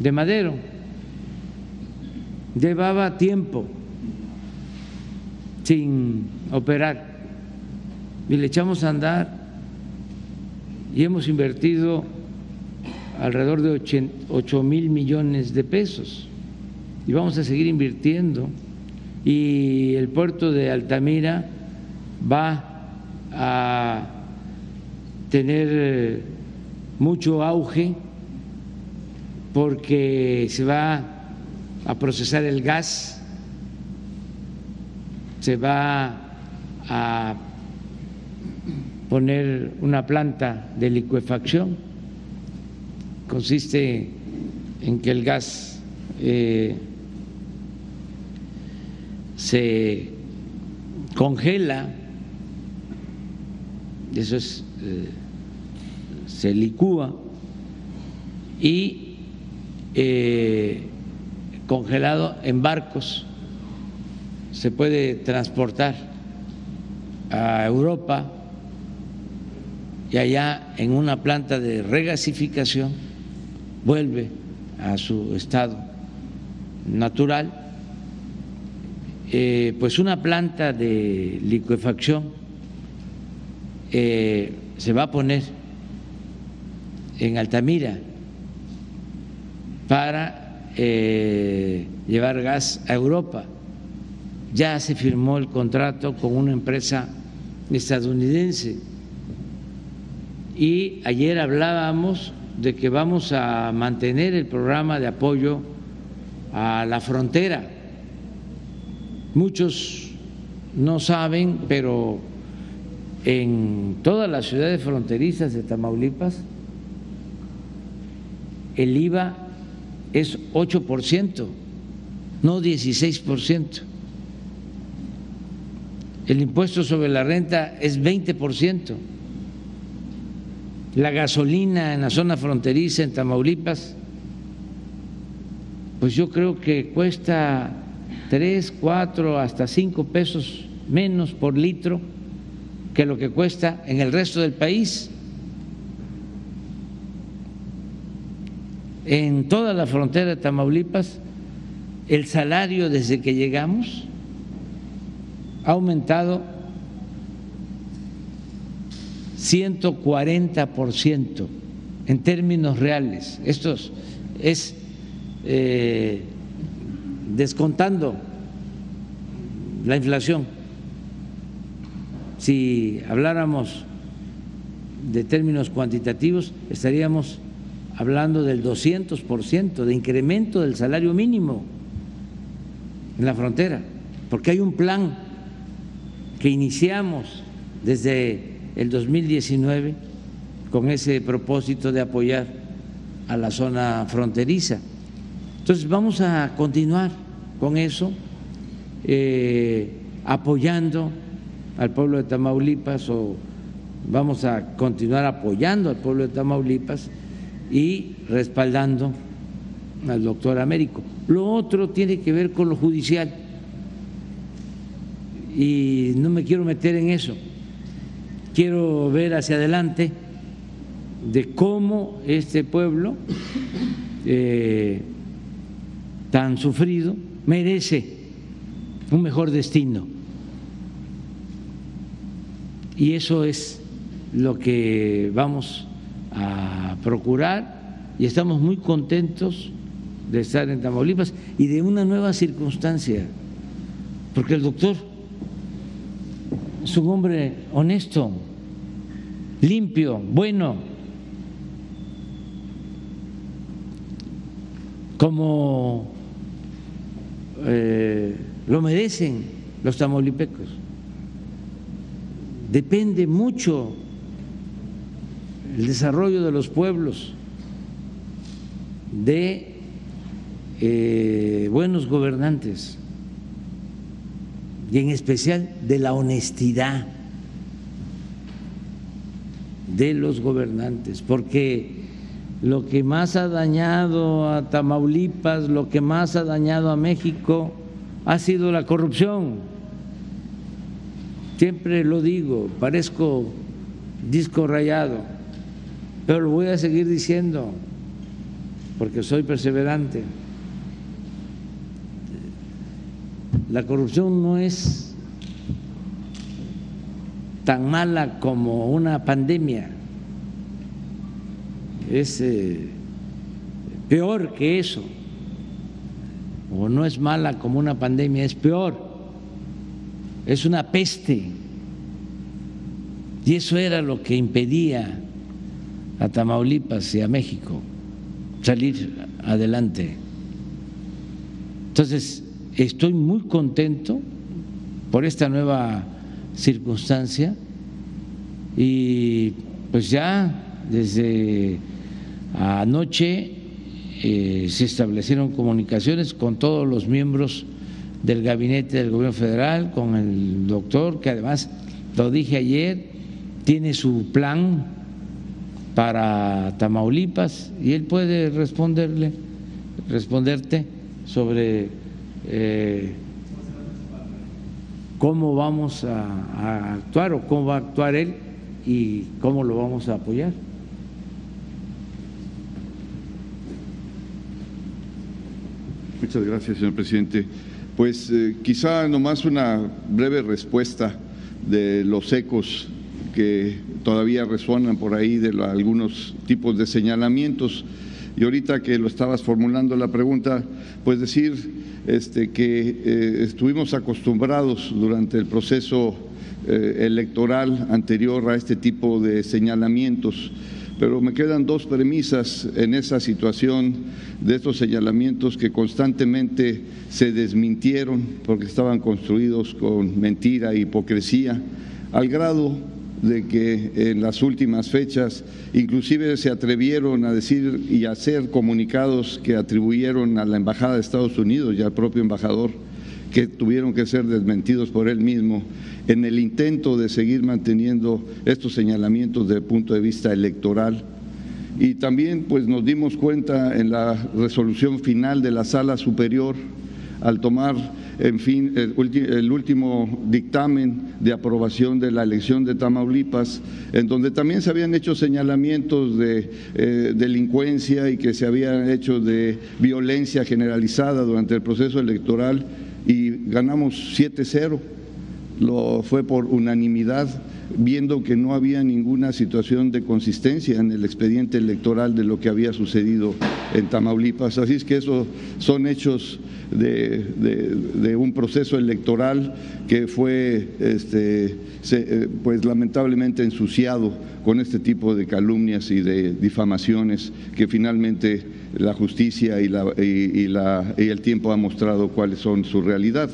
de Madero, llevaba tiempo sin operar y le echamos a andar y hemos invertido alrededor de 8 mil millones de pesos. Y vamos a seguir invirtiendo. Y el puerto de Altamira va a tener mucho auge porque se va a procesar el gas, se va a poner una planta de licuefacción, consiste en que el gas eh, se congela, eso es, eh, se licúa y eh, congelado en barcos. Se puede transportar a Europa y allá en una planta de regasificación vuelve a su estado natural eh, pues una planta de liquefacción eh, se va a poner en Altamira para eh, llevar gas a Europa. Ya se firmó el contrato con una empresa estadounidense y ayer hablábamos de que vamos a mantener el programa de apoyo a la frontera Muchos no saben, pero en todas las ciudades fronterizas de Tamaulipas el IVA es 8%, no 16%. El impuesto sobre la renta es 20%. La gasolina en la zona fronteriza en Tamaulipas, pues yo creo que cuesta tres, cuatro, hasta cinco pesos menos por litro que lo que cuesta en el resto del país. En toda la frontera de Tamaulipas, el salario desde que llegamos ha aumentado 140% en términos reales. Esto es eh, descontando la inflación. Si habláramos de términos cuantitativos, estaríamos hablando del 200% de incremento del salario mínimo en la frontera, porque hay un plan que iniciamos desde el 2019 con ese propósito de apoyar a la zona fronteriza. Entonces vamos a continuar con eso, eh, apoyando al pueblo de Tamaulipas o vamos a continuar apoyando al pueblo de Tamaulipas y respaldando al doctor Américo. Lo otro tiene que ver con lo judicial. y no me quiero meter en eso. Quiero ver hacia adelante de cómo este pueblo eh, tan sufrido merece un mejor destino. Y eso es lo que vamos a procurar y estamos muy contentos de estar en Tamaulipas y de una nueva circunstancia, porque el doctor es un hombre honesto, limpio, bueno, como eh, lo merecen los tamaulipecos. Depende mucho el desarrollo de los pueblos de eh, buenos gobernantes y en especial de la honestidad de los gobernantes, porque lo que más ha dañado a Tamaulipas, lo que más ha dañado a México ha sido la corrupción. Siempre lo digo, parezco disco rayado, pero lo voy a seguir diciendo porque soy perseverante. La corrupción no es tan mala como una pandemia, es eh, peor que eso, o no es mala como una pandemia, es peor, es una peste. Y eso era lo que impedía a Tamaulipas y a México salir adelante. Entonces, Estoy muy contento por esta nueva circunstancia y pues ya desde anoche eh, se establecieron comunicaciones con todos los miembros del gabinete del gobierno federal, con el doctor, que además, lo dije ayer, tiene su plan para Tamaulipas y él puede responderle, responderte sobre eh, cómo vamos a, actuar o cómo va a actuar él y cómo lo vamos a apoyar. Muchas gracias, señor presidente. Pues eh, quizá nomás una breve respuesta de los ecos que todavía resuenan por ahí de algunos tipos de señalamientos. Y ahorita que lo estabas formulando la pregunta, pues decir este, que eh, estuvimos acostumbrados durante el proceso eh, electoral anterior a este tipo de señalamientos. Pero me quedan dos premisas en esa situación de estos señalamientos que constantemente se desmintieron porque estaban construidos con mentira e hipocresía, al grado de que en las últimas fechas inclusive se atrevieron a decir y hacer comunicados que atribuyeron a la Embajada de Estados Unidos y al propio embajador que tuvieron que ser desmentidos por él mismo en el intento de seguir manteniendo estos señalamientos desde el punto de vista electoral. Y también pues nos dimos cuenta en la resolución final de la Sala Superior al tomar en fin, el, último dictamen de aprobación de la elección de Tamaulipas, en donde también se habían hecho señalamientos de eh, delincuencia y que se habían hecho de violencia generalizada durante el proceso electoral y ganamos 7-0. Lo fue por unanimidad viendo que no había ninguna situación de consistencia en el expediente electoral de lo que había sucedido en Tamaulipas. Así es que esos son hechos de, un proceso electoral que fue este, eh, pues lamentablemente ensuciado con este tipo de calumnias y de difamaciones que finalmente la justicia y, la, y el tiempo ha mostrado cuáles son su realidad.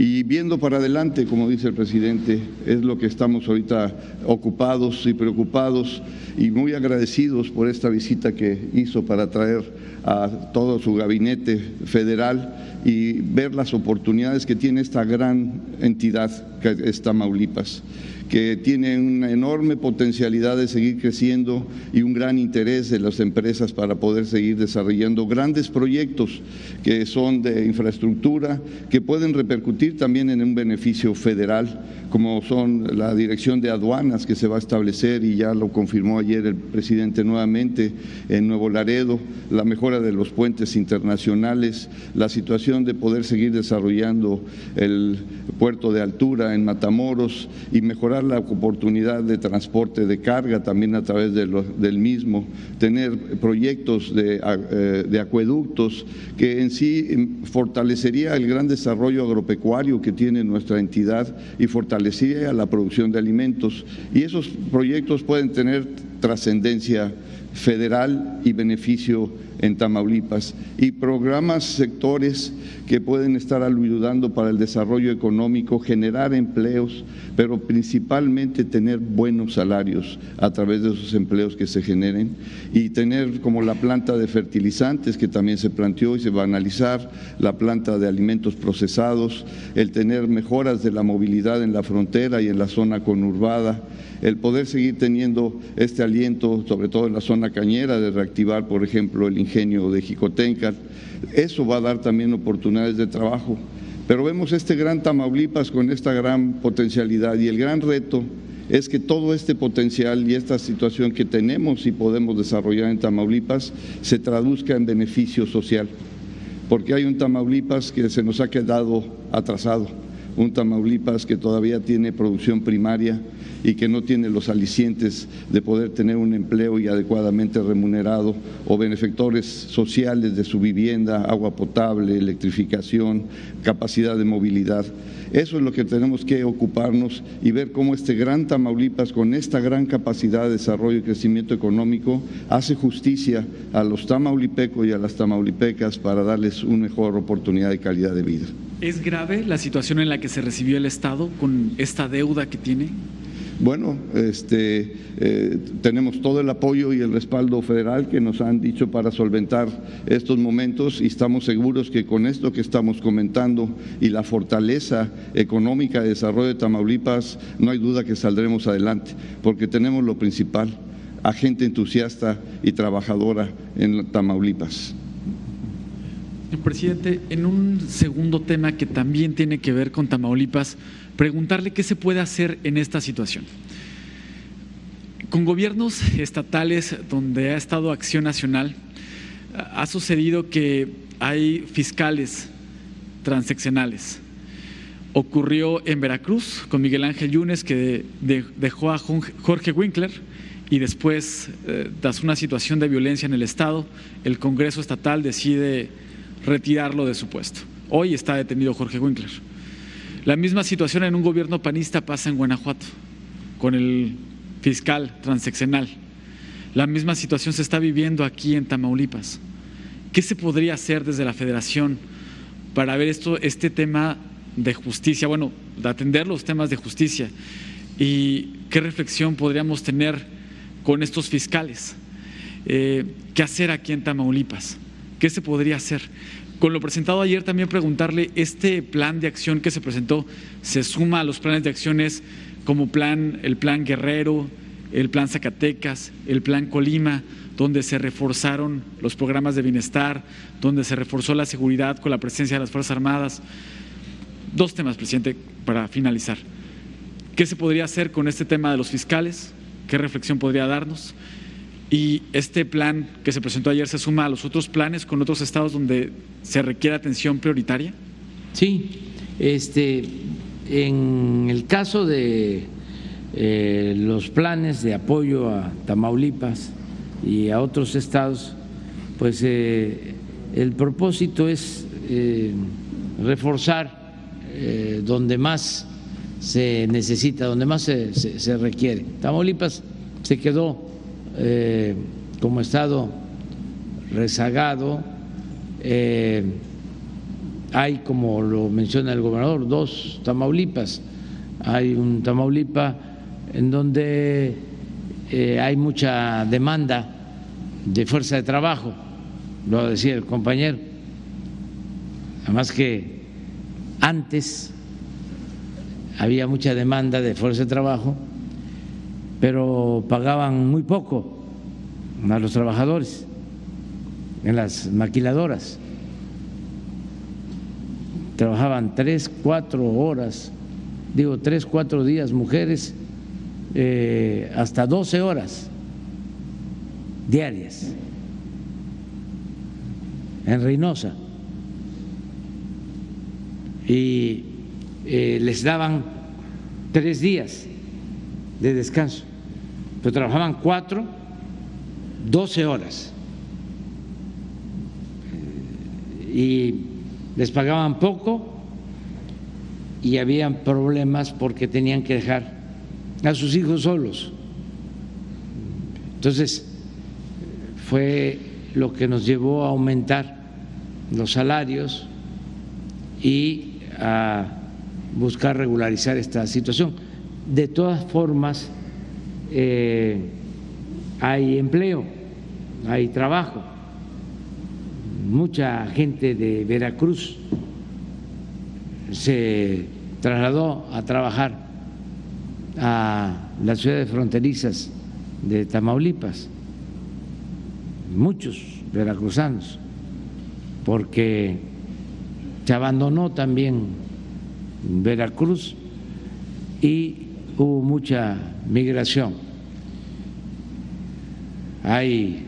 Y viendo para adelante, como dice el presidente, es lo que estamos ahorita ocupados y preocupados y muy agradecidos por esta visita que hizo para traer a todo su gabinete federal y ver las oportunidades que tiene esta gran entidad que es Tamaulipas que tiene una enorme potencialidad de seguir creciendo y un gran interés de las empresas para poder seguir desarrollando grandes proyectos que son de infraestructura, que pueden repercutir también en un beneficio federal, como son la dirección de aduanas que se va a establecer y ya lo confirmó ayer el presidente nuevamente en Nuevo Laredo, la mejora de los puentes internacionales, la situación de poder seguir desarrollando el puerto de altura en Matamoros y mejorar la oportunidad de transporte de carga también a través del mismo, tener proyectos de, eh, acueductos que en sí em, fortalecería el gran desarrollo agropecuario que tiene nuestra entidad y fortalecería la producción de alimentos. Y esos proyectos pueden tener trascendencia federal y beneficio en Tamaulipas y programas sectores que pueden estar ayudando para el desarrollo económico, generar empleos, pero principalmente tener buenos salarios a través de esos empleos que se generen y tener como la planta de fertilizantes que también se planteó y se va a analizar, la planta de alimentos procesados, el tener mejoras de la movilidad en la frontera y en la zona conurbada, el poder seguir teniendo este aliento, sobre todo en la zona cañera, de reactivar, por ejemplo, el ingenio de Jicotenca. Eso va a dar también oportunidades de trabajo. Pero vemos este gran Tamaulipas con esta gran potencialidad y el gran reto es que todo este potencial y esta situación que tenemos y podemos desarrollar en Tamaulipas se traduzca en beneficio social, porque hay un Tamaulipas que se nos ha quedado atrasado, un Tamaulipas que todavía tiene producción primaria, y que no tiene los alicientes de poder tener un empleo y adecuadamente remunerado o benefactores sociales de su vivienda, agua potable, electrificación, capacidad de movilidad. Eso es lo que tenemos que ocuparnos y ver cómo este gran Tamaulipas, con esta gran capacidad de desarrollo y crecimiento económico, hace justicia a los tamaulipecos y a las tamaulipecas para darles una mejor oportunidad de calidad de vida. ¿Es grave la situación en la que se recibió el Estado con esta deuda que tiene? Bueno, este, eh, tenemos todo el apoyo y el respaldo federal que nos han dicho para solventar estos momentos y estamos seguros que con esto que estamos comentando y la fortaleza económica de desarrollo de Tamaulipas, no hay duda que saldremos adelante, porque tenemos lo principal, a gente entusiasta y trabajadora en Tamaulipas. Presidente, en un segundo tema que también tiene que ver con Tamaulipas, preguntarle qué se puede hacer en esta situación. Con gobiernos estatales donde ha estado acción nacional, ha sucedido que hay fiscales transeccionales. Ocurrió en Veracruz con Miguel Ángel Yunes, que dejó a Jorge Winkler y después, eh, tras una situación de violencia en el Estado, el Congreso Estatal decide retirarlo de su puesto. Hoy está detenido Jorge Winkler. La misma situación en un gobierno panista pasa en Guanajuato, con el fiscal transeccional. La misma situación se está viviendo aquí en Tamaulipas. ¿Qué se podría hacer desde la federación para ver esto, este tema de justicia? Bueno, de atender los temas de justicia. ¿Y qué reflexión podríamos tener con estos fiscales? Eh, ¿Qué hacer aquí en Tamaulipas? ¿Qué se podría hacer? Con lo presentado ayer también preguntarle, ¿este plan de acción que se presentó se suma a los planes de acciones como plan, el plan Guerrero, el plan Zacatecas, el plan Colima, donde se reforzaron los programas de bienestar, donde se reforzó la seguridad con la presencia de las Fuerzas Armadas? Dos temas, presidente, para finalizar. ¿Qué se podría hacer con este tema de los fiscales? ¿Qué reflexión podría darnos? Y este plan que se presentó ayer se suma a los otros planes con otros estados donde se requiere atención prioritaria. Sí, este, en el caso de eh, los planes de apoyo a Tamaulipas y a otros estados, pues eh, el propósito es eh, reforzar donde más se necesita, donde más se, se requiere. Tamaulipas se quedó eh, como estado rezagado. Eh, hay, como lo menciona el gobernador, dos Tamaulipas. Hay un Tamaulipa en donde eh, hay mucha demanda de fuerza de trabajo, lo decía el compañero. Además que antes había mucha demanda de fuerza de trabajo, pero pagaban muy poco a los trabajadores en las maquiladoras. Trabajaban tres, cuatro horas, digo tres, cuatro días, mujeres eh, hasta doce horas diarias en Reynosa y eh, les daban tres días de descanso, pero trabajaban cuatro, doce horas y les pagaban poco y habían problemas porque tenían que dejar a sus hijos solos. Entonces, fue lo que nos llevó a aumentar los salarios y a buscar regularizar esta situación. De todas formas, eh, hay empleo, hay trabajo. Mucha gente de Veracruz se trasladó a trabajar a las ciudades fronterizas de Tamaulipas, muchos veracruzanos, porque se abandonó también Veracruz y hubo mucha migración. Hay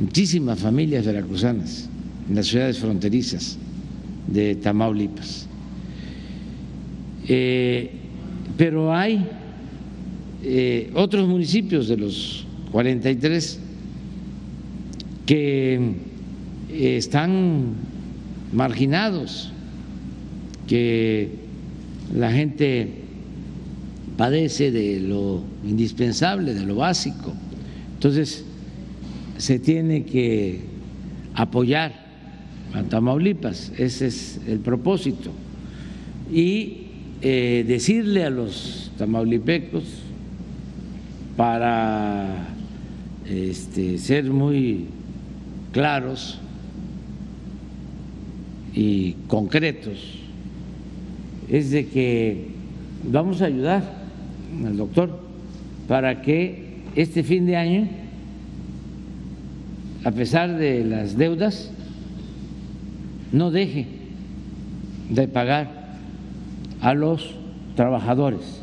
muchísimas familias veracruzanas en las ciudades fronterizas de Tamaulipas. Eh, pero hay eh, otros municipios de los 43 que eh, están marginados, que la gente padece de lo indispensable, de lo básico. Entonces, se tiene que apoyar a Tamaulipas, ese es el propósito. Y eh, decirle a los tamaulipecos, para este, ser muy claros y concretos, es de que vamos a ayudar doctor para que este fin de año, a pesar de las deudas, no deje de pagar a los trabajadores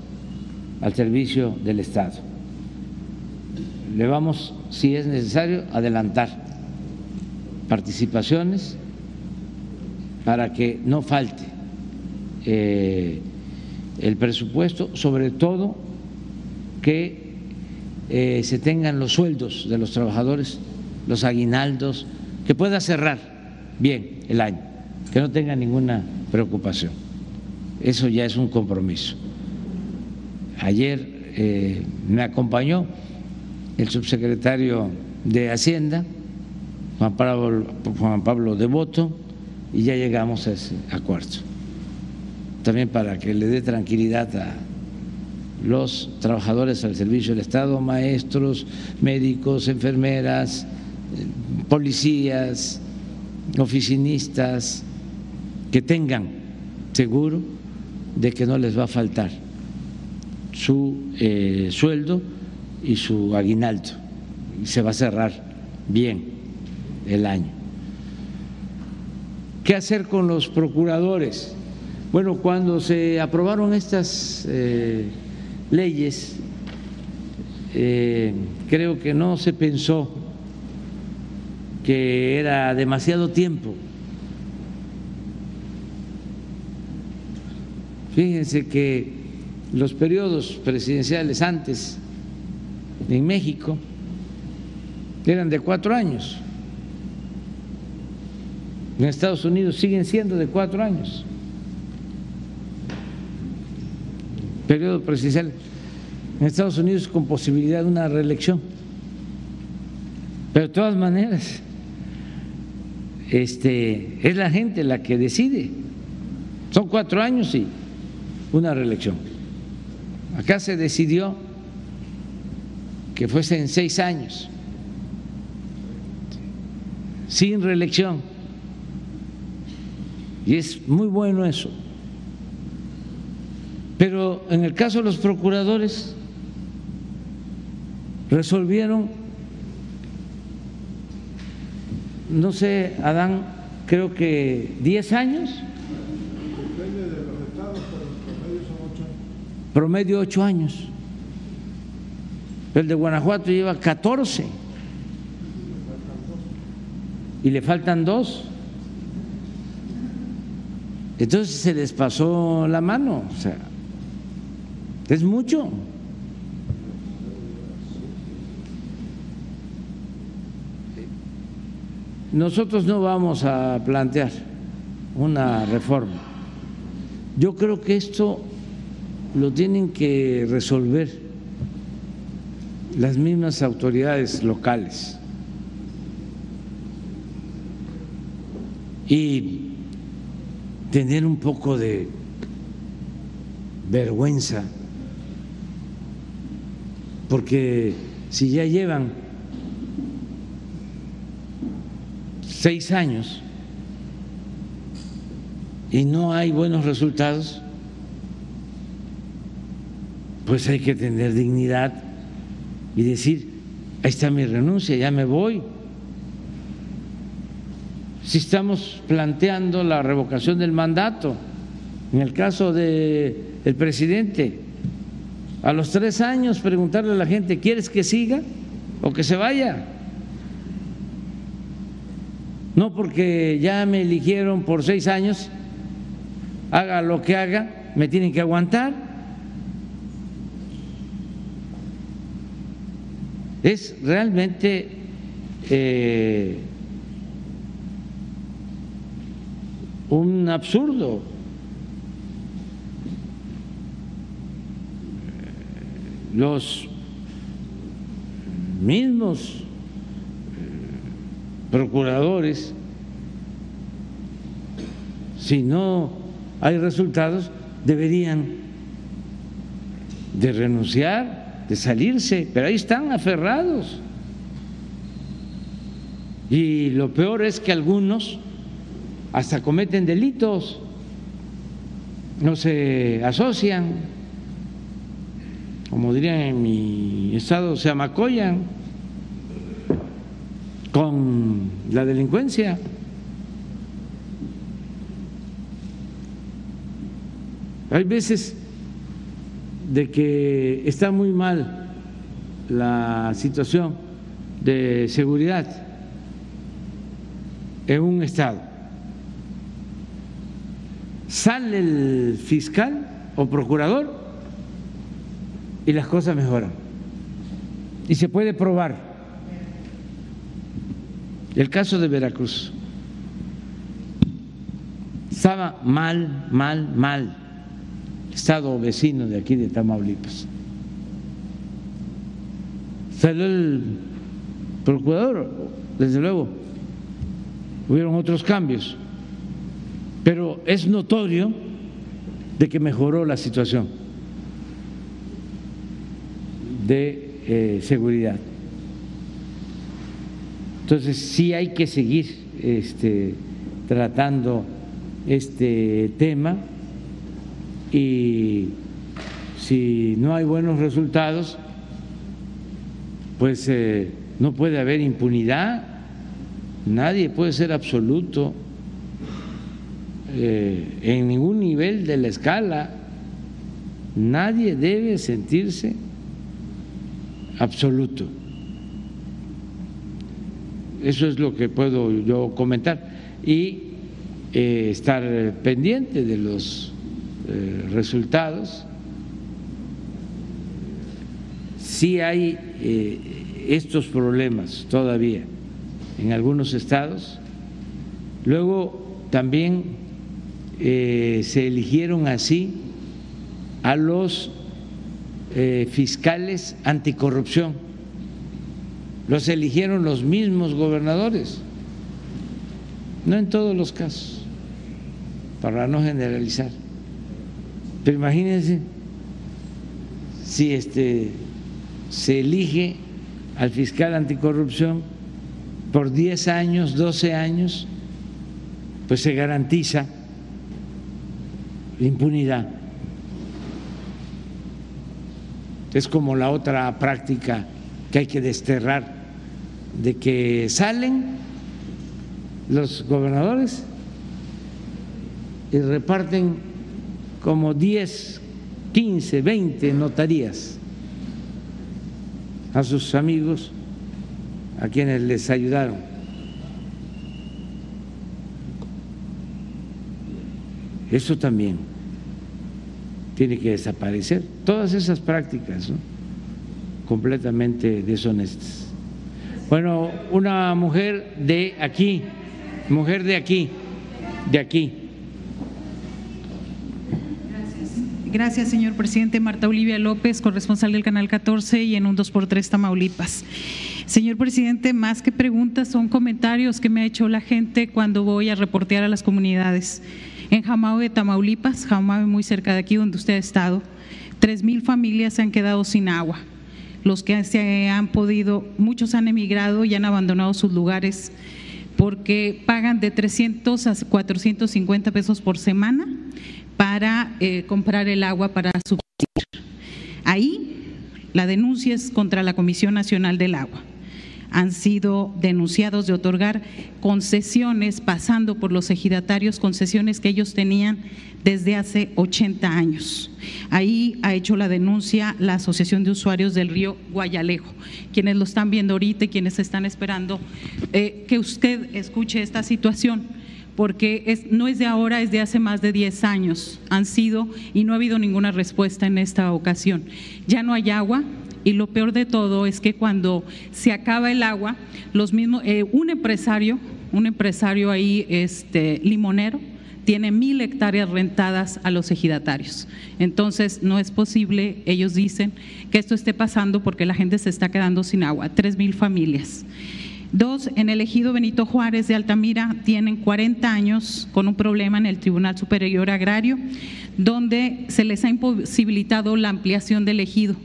al servicio del Estado. Le vamos, si es necesario, adelantar participaciones para que no falte eh, el presupuesto, sobre todo que eh, se tengan los sueldos de los trabajadores, los aguinaldos, que pueda cerrar bien el año, que no tenga ninguna preocupación. Eso ya es un compromiso. Ayer eh, me acompañó el subsecretario de Hacienda, Juan Pablo, Juan Pablo Devoto, y ya llegamos a ese acuerdo. También para que le dé tranquilidad a los trabajadores al servicio del Estado, maestros, médicos, enfermeras, policías, oficinistas, que tengan seguro de que no les va a faltar su eh, sueldo y su aguinaldo y se va a cerrar bien el año. ¿Qué hacer con los procuradores? Bueno, cuando se aprobaron estas eh, leyes, eh, creo que no se pensó que era demasiado tiempo Fíjense que los periodos presidenciales antes en México eran de cuatro años. En Estados Unidos siguen siendo de cuatro años. Periodo presidencial en Estados Unidos con posibilidad de una reelección. Pero de todas maneras, este, es la gente la que decide. Son cuatro años y una reelección. Acá se decidió que fuese en seis años, sin reelección. Y es muy bueno eso, Pero en el caso de los procuradores, resolvieron, no sé, Adán, creo que 10 años. Depende de los estados, pero promedio son 8 años. Promedio 8 años. El de Guanajuato lleva 14 y le faltan dos. Entonces se les pasó la mano, o sea, es mucho. Nosotros no vamos a plantear una reforma. Yo creo que esto lo tienen que resolver las mismas autoridades locales. Y tener un poco de vergüenza, porque si ya llevan seis años y no hay buenos resultados, pues hay que tener dignidad y decir, ahí está mi renuncia, ya me voy. Si estamos planteando la revocación del mandato, en el caso del el presidente, a los tres años preguntarle a la gente, ¿quieres que siga o que se vaya? No porque ya me eligieron por seis años, haga lo que haga, me tienen que aguantar. Es realmente eh, un absurdo. Los mismos eh, procuradores, si no hay resultados, deberían de renunciar de salirse, pero ahí están aferrados. Y lo peor es que algunos hasta cometen delitos, no se asocian, como dirían en mi estado, se amacollan con la delincuencia. Hay veces de que está muy mal la situación de seguridad en un estado. Sale el fiscal o procurador y las cosas mejoran. Y se puede probar. El caso de Veracruz estaba mal, mal, mal estado vecino de aquí de Tamaulipas. Salió el procurador, desde luego, hubieron otros cambios, pero es notorio de que mejoró la situación de eh, seguridad. Entonces sí hay que seguir este, tratando este tema y si no hay buenos resultados, pues eh, no puede haber impunidad, nadie puede ser absoluto eh, en ningún nivel de la escala, nadie debe sentirse absoluto. Eso es lo que puedo yo comentar y eh, estar pendiente de los eh, resultados. Sí hay eh, estos problemas todavía en algunos estados. Luego también se eligieron así a los fiscales anticorrupción. Los eligieron los mismos gobernadores, no en todos los casos, para no generalizar. Pero imagínense si este se elige al fiscal anticorrupción por 10 años, 12 años, pues se garantiza impunidad. Es como la otra práctica que hay que desterrar, de que salen los gobernadores y reparten como 10, 15, 20 notarías a sus amigos, a quienes les ayudaron. Eso también tiene que desaparecer. Todas esas prácticas completamente deshonestas. Bueno, una mujer de aquí, mujer de aquí, de aquí. Gracias, señor presidente. Marta Olivia López, corresponsal del Canal 14 y en un 2x3 Tamaulipas. Señor presidente, más que preguntas son comentarios que me ha hecho la gente cuando voy a reportear a las comunidades. En Jamao de Tamaulipas, Jamao muy cerca de aquí donde usted ha estado, tres mil familias se han quedado sin agua. Los que han podido, muchos han emigrado y han abandonado sus lugares porque pagan de 300 a 450 pesos por semana para eh, comprar el agua para subsistir. Ahí la denuncia es contra la Comisión Nacional del Agua. Han sido denunciados de otorgar concesiones, pasando por los ejidatarios, concesiones que ellos tenían desde hace 80 años. Ahí ha hecho la denuncia la Asociación de Usuarios del Río Guayalejo, quienes lo están viendo ahorita y quienes están esperando eh, que usted escuche esta situación porque es, no es de ahora, es de hace más de 10 años. Han sido y no ha habido ninguna respuesta en esta ocasión. Ya no hay agua. Y lo peor de todo es que cuando se acaba el agua, los mismos, eh, un empresario, un empresario ahí, este, limonero, tiene mil hectáreas rentadas a los ejidatarios. Entonces, no es posible, ellos dicen, que esto esté pasando porque la gente se está quedando sin agua, tres mil familias. Dos, en el ejido Benito Juárez de Altamira tienen 40 años con un problema en el Tribunal Superior Agrario, donde se les ha imposibilitado la ampliación del ejido.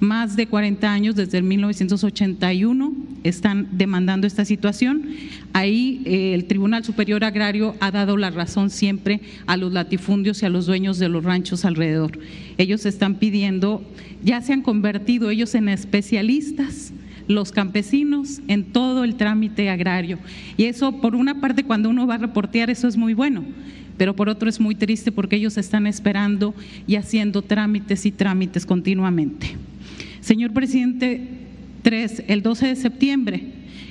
Más de 40 años, desde el 1981, están demandando esta situación. Ahí eh, el Tribunal Superior Agrario ha dado la razón siempre a los latifundios y a los dueños de los ranchos alrededor. Ellos están pidiendo, ya se han convertido ellos en especialistas los campesinos en todo el trámite agrario. Y eso, por una parte, cuando uno va a reportear, eso es muy bueno, pero por otro es muy triste porque ellos están esperando y haciendo trámites y trámites continuamente. Señor presidente, el 12 de septiembre,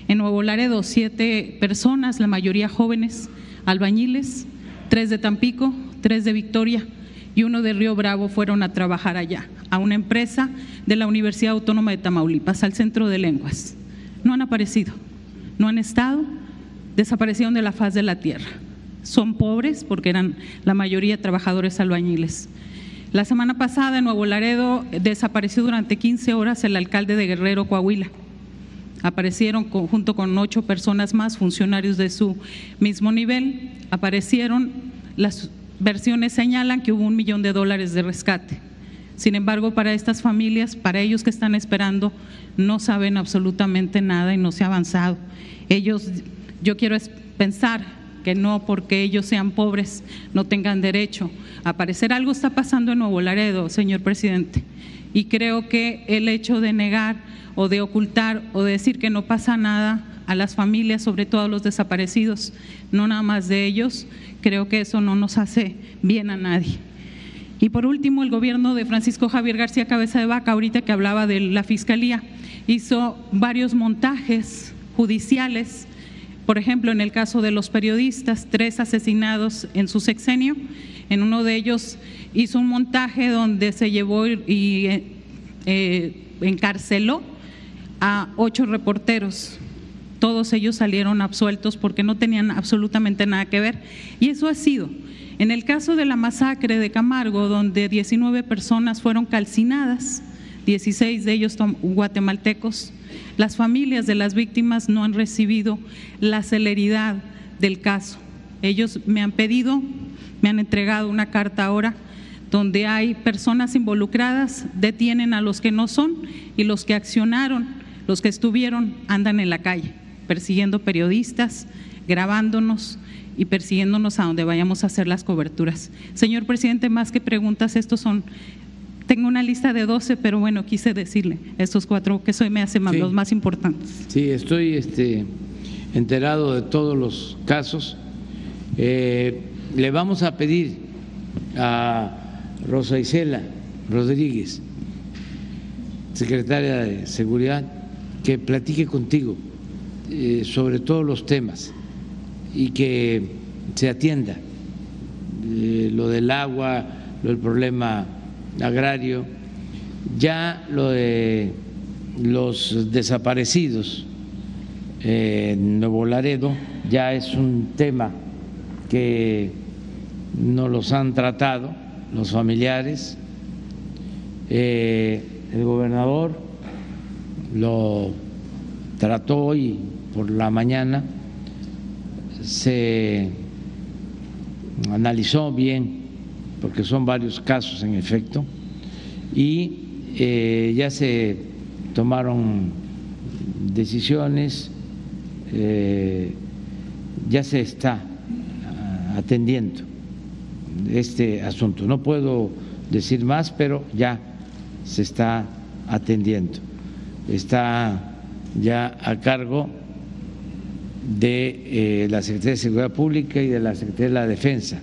en Nuevo Laredo, siete personas, la mayoría jóvenes, albañiles, tres de Tampico, tres de Victoria y uno de Río Bravo fueron a trabajar allá a una empresa de la Universidad Autónoma de Tamaulipas, al Centro de Lenguas. No han aparecido, no han estado, desaparecieron de la faz de la tierra. Son pobres porque eran la mayoría trabajadores albañiles. La semana pasada en Nuevo Laredo desapareció durante 15 horas el alcalde de Guerrero, Coahuila. Aparecieron junto con ocho personas más, funcionarios de su mismo nivel. Aparecieron, las versiones señalan que hubo un millón de dólares de rescate. Sin embargo, para estas familias, para ellos que están esperando, no saben absolutamente nada y no se ha avanzado. Ellos, yo quiero pensar que no porque ellos sean pobres no tengan derecho a aparecer. Algo está pasando en Nuevo Laredo, señor presidente, y creo que el hecho de negar o de ocultar o de decir que no pasa nada a las familias, sobre todo a los desaparecidos, no nada más de ellos, creo que eso no nos hace bien a nadie. Y por último, el gobierno de Francisco Javier García Cabeza de Vaca, ahorita que hablaba de la Fiscalía, hizo varios montajes judiciales, por ejemplo, en el caso de los periodistas, tres asesinados en su sexenio, en uno de ellos hizo un montaje donde se llevó y eh, encarceló a ocho reporteros. Todos ellos salieron absueltos porque no tenían absolutamente nada que ver. Y eso ha sido en el caso de la masacre de Camargo, donde 19 personas fueron calcinadas, 16 de ellos guatemaltecos, las familias de las víctimas no han recibido la celeridad del caso. Ellos me han pedido, me han entregado una carta ahora donde hay personas involucradas, detienen a los que no son y los que accionaron, los que estuvieron, andan en la calle, persiguiendo periodistas, grabándonos, y persiguiéndonos a donde vayamos a hacer las coberturas. Señor presidente, más que preguntas, estos son Tengo una lista de 12, pero bueno, quise decirle estos cuatro que soy me hace más, Sí. los más importantes. Sí, estoy este, enterado de todos los casos. Eh, le vamos a pedir a Rosa Isela Rodríguez, secretaria de Seguridad, que platique contigo eh, sobre todos los temas y que se atienda eh, lo del agua, lo del problema agrario, ya lo de los desaparecidos eh, en Nuevo Laredo ya es un tema que no los han tratado los familiares. Eh, el gobernador lo trató hoy por la mañana, se analizó bien, porque son varios casos en efecto, y eh, ya se tomaron decisiones, eh, ya se está ah, atendiendo este asunto. No puedo decir más, pero ya se está atendiendo. Está ya a cargo de eh, la Secretaría de Seguridad Pública y de la Secretaría de la Defensa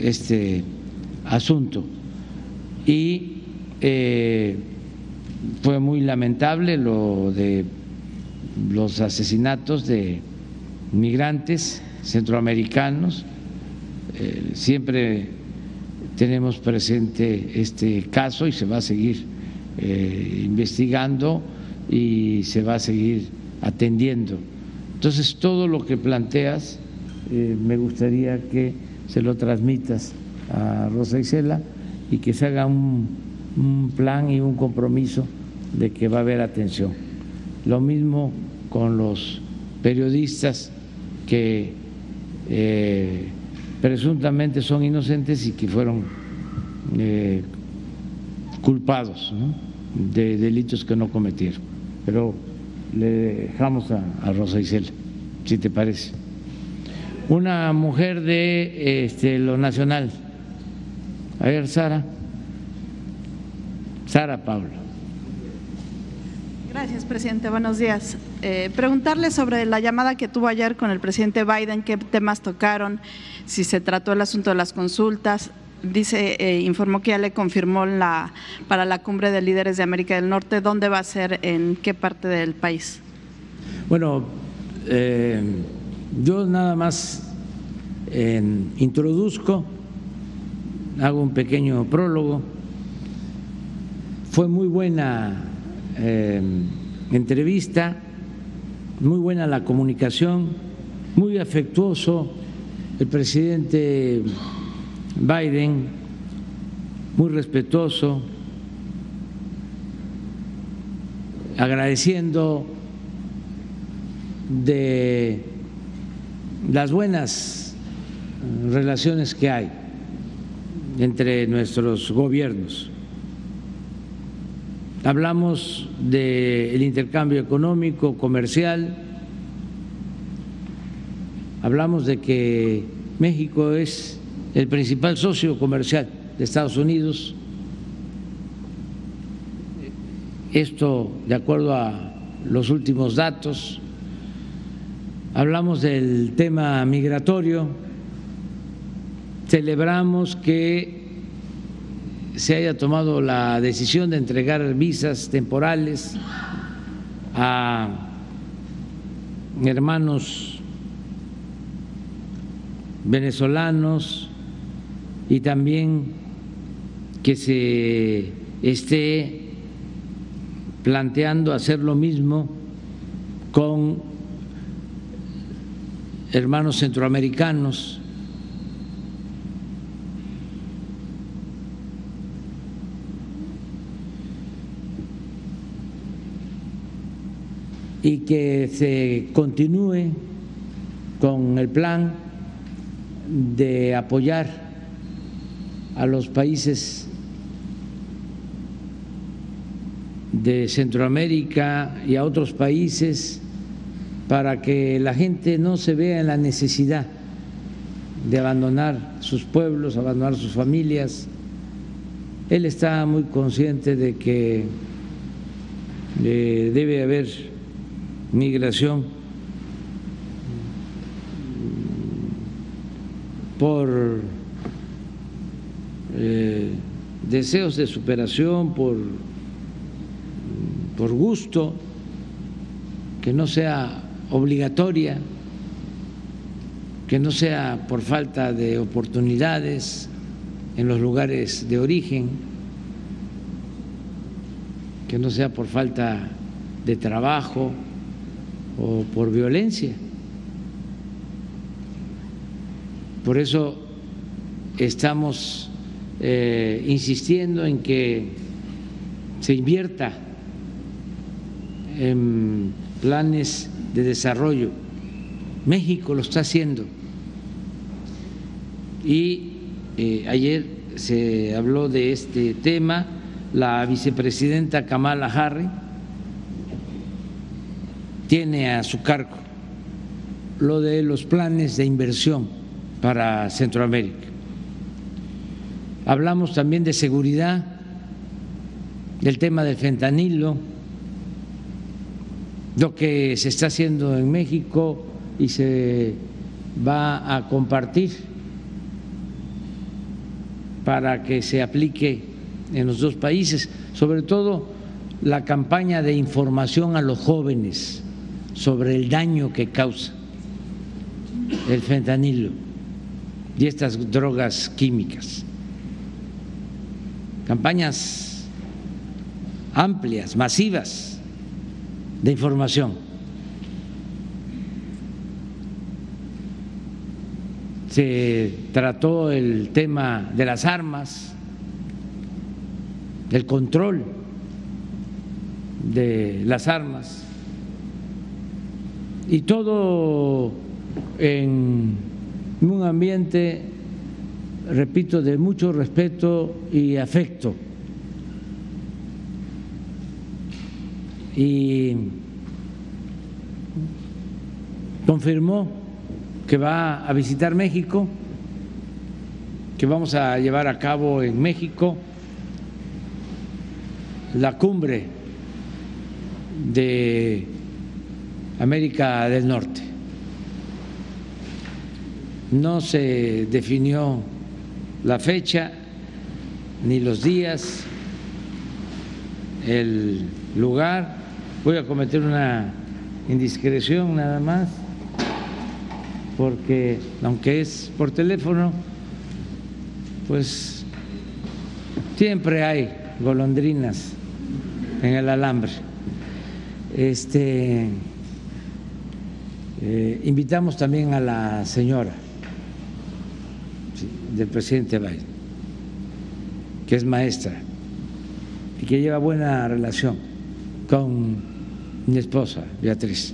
este asunto. Y eh, fue muy lamentable lo de los asesinatos de migrantes centroamericanos. Eh, siempre tenemos presente este caso y se va a seguir eh, investigando y se va a seguir atendiendo. Entonces, todo lo que planteas, me gustaría que se lo transmitas a Rosa Isela y que se haga un, plan y un compromiso de que va a haber atención. Lo mismo con los periodistas que eh, presuntamente son inocentes y que fueron eh, culpados de delitos que no cometieron. Pero le dejamos a, a Rosa Isela, si te parece. Una mujer de este, lo nacional. A ver, Sara. Sara Paula. Gracias, presidente. Buenos días. Eh, preguntarle sobre la llamada que tuvo ayer con el presidente Biden, qué temas tocaron, si se trató el asunto de las consultas. Dice, eh, informó que ya le confirmó la, para la cumbre de líderes de América del Norte. ¿Dónde va a ser? ¿En qué parte del país? Bueno, eh, yo nada más introduzco, hago un pequeño prólogo. Fue muy buena eh, entrevista, muy buena la comunicación, muy afectuoso el presidente Biden, muy respetuoso, agradeciendo de las buenas relaciones que hay entre nuestros gobiernos. Hablamos del intercambio económico, comercial, hablamos de que México es el principal socio comercial de Estados Unidos. Esto de acuerdo a los últimos datos. Hablamos del tema migratorio. Celebramos que se haya tomado la decisión de entregar visas temporales a hermanos venezolanos y también que se esté planteando hacer lo mismo con hermanos centroamericanos. y que se continúe con el plan de apoyar a los países de Centroamérica y a otros países para que la gente no se vea en la necesidad de abandonar sus pueblos, abandonar sus familias. Él está muy consciente de que eh, debe haber migración por eh, deseos de superación, por, por gusto, que no sea obligatoria, que no sea por falta de oportunidades en los lugares de origen, que no sea por falta de trabajo o por violencia. Por eso estamos eh, insistiendo en que se invierta en planes de desarrollo. México lo está haciendo. Y eh, ayer se habló de este tema, la vicepresidenta Kamala Harris tiene a su cargo lo de los planes de inversión para Centroamérica. Hablamos también de seguridad, del tema del fentanilo, lo que se está haciendo en México y se va a compartir para que se aplique en los dos países, sobre todo la campaña de información a los jóvenes sobre el daño que causa el fentanilo y estas drogas químicas. Campañas amplias, masivas de información. Se trató el tema de las armas, del control de las armas y todo en un ambiente, repito, de mucho respeto y afecto. Y confirmó que va a visitar México, que vamos a llevar a cabo en México la cumbre de América del Norte. No se definió la fecha ni los días, el lugar. Voy a cometer una indiscreción nada más, porque aunque es por teléfono, pues siempre hay golondrinas en el alambre. Este eh, invitamos también a la señora del presidente Biden, que es maestra y que lleva buena relación con mi esposa, Beatriz.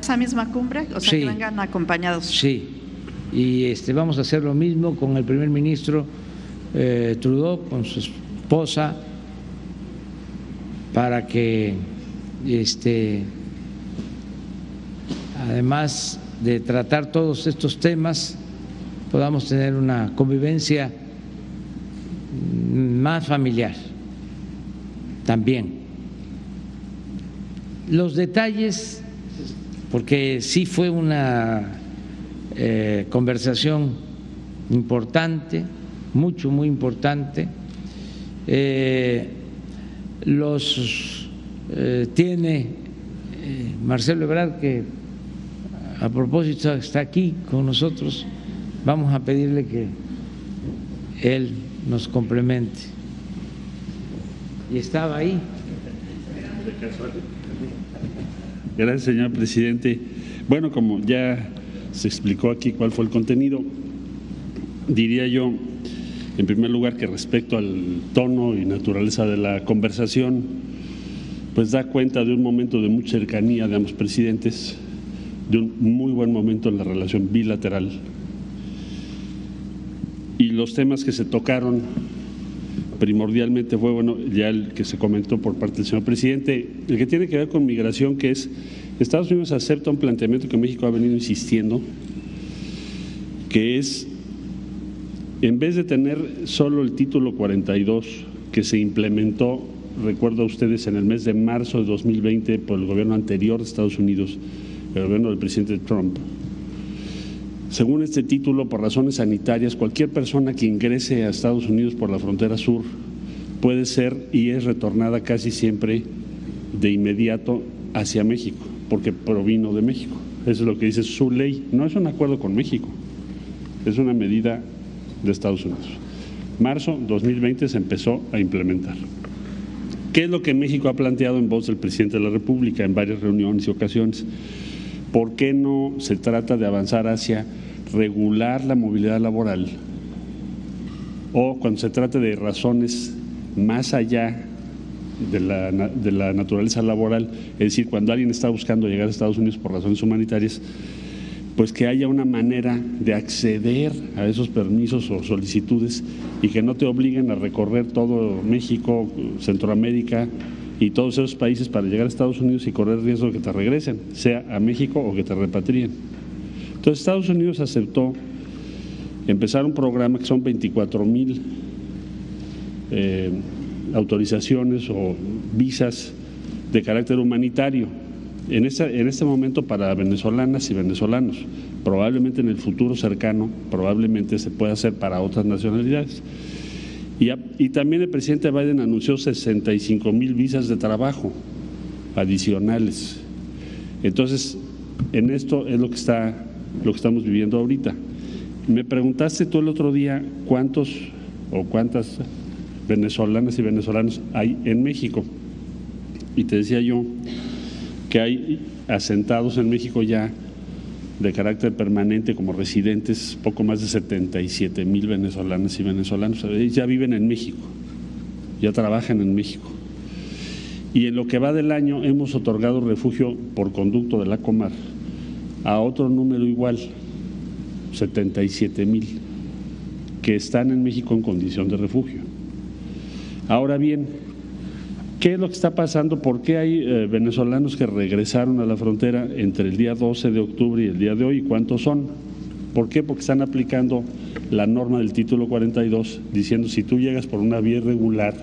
¿Esa misma cumbre? O sea, Sí. que vengan acompañados. Sí, y este, vamos a hacer lo mismo con el primer ministro eh, Trudeau, con su esposa, para que, este, además de tratar todos estos temas, podamos tener una convivencia más familiar también. Los detalles, porque sí fue una eh, conversación importante, mucho, muy importante. Eh, los eh, tiene Marcelo Ebrard, que a propósito está aquí con nosotros. Vamos a pedirle que él nos complemente. Y estaba ahí. Gracias, señor presidente. Bueno, como ya se explicó aquí cuál fue el contenido, diría yo, en primer lugar, que respecto al tono y naturaleza de la conversación, pues da cuenta de un momento de mucha cercanía de ambos presidentes, de un muy buen momento en la relación bilateral. Y los temas que se tocaron primordialmente fue, bueno, ya el que se comentó por parte del señor presidente, el que tiene que ver con migración, que es Estados Unidos acepta un planteamiento que México ha venido insistiendo, que es en vez de tener solo el título 42 que se implementó, recuerdo a ustedes, en el mes de marzo de 2020 por el gobierno anterior de Estados Unidos, el gobierno del presidente Trump. Según este título, por razones sanitarias, cualquier persona que ingrese a Estados Unidos por la frontera sur puede ser y es retornada casi siempre de inmediato hacia México, porque provino de México. Eso es lo que dice su ley. No es un acuerdo con México, es una medida de Estados Unidos. Marzo 2020 se empezó a implementar. ¿Qué es lo que México ha planteado en voz del presidente de la República en varias reuniones y ocasiones? ¿Por qué no se trata de avanzar hacia regular la movilidad laboral? O cuando se trata de razones más allá de la, de la naturaleza laboral, es decir, cuando alguien está buscando llegar a Estados Unidos por razones humanitarias, pues que haya una manera de acceder a esos permisos o solicitudes y que no te obliguen a recorrer todo México, Centroamérica y todos esos países para llegar a Estados Unidos y correr riesgo de que te regresen, sea a México o que te repatrien. Entonces Estados Unidos aceptó empezar un programa que son 24 mil eh, autorizaciones o visas de carácter humanitario en, en este momento para venezolanas y venezolanos. Probablemente en el futuro cercano, probablemente se pueda hacer para otras nacionalidades. Y, y también el presidente Biden anunció 65 mil visas de trabajo adicionales. Entonces, en esto es lo que está lo que estamos viviendo ahorita. Me preguntaste tú el otro día cuántos o cuántas venezolanas y venezolanos hay en México. Y te decía yo que hay asentados en México ya de carácter permanente como residentes, poco más de 77 mil venezolanas y venezolanos. Ya viven en México, ya trabajan en México. Y en lo que va del año hemos otorgado refugio por conducto de la Comar a otro número igual, 77 mil, que están en México en condición de refugio. Ahora bien, ¿Qué es lo que está pasando? ¿Por qué hay eh, venezolanos que regresaron a la frontera entre el día 12 de octubre y el día de hoy? ¿Cuántos son? ¿Por qué? Porque están aplicando la norma del título 42 diciendo si tú llegas por una vía irregular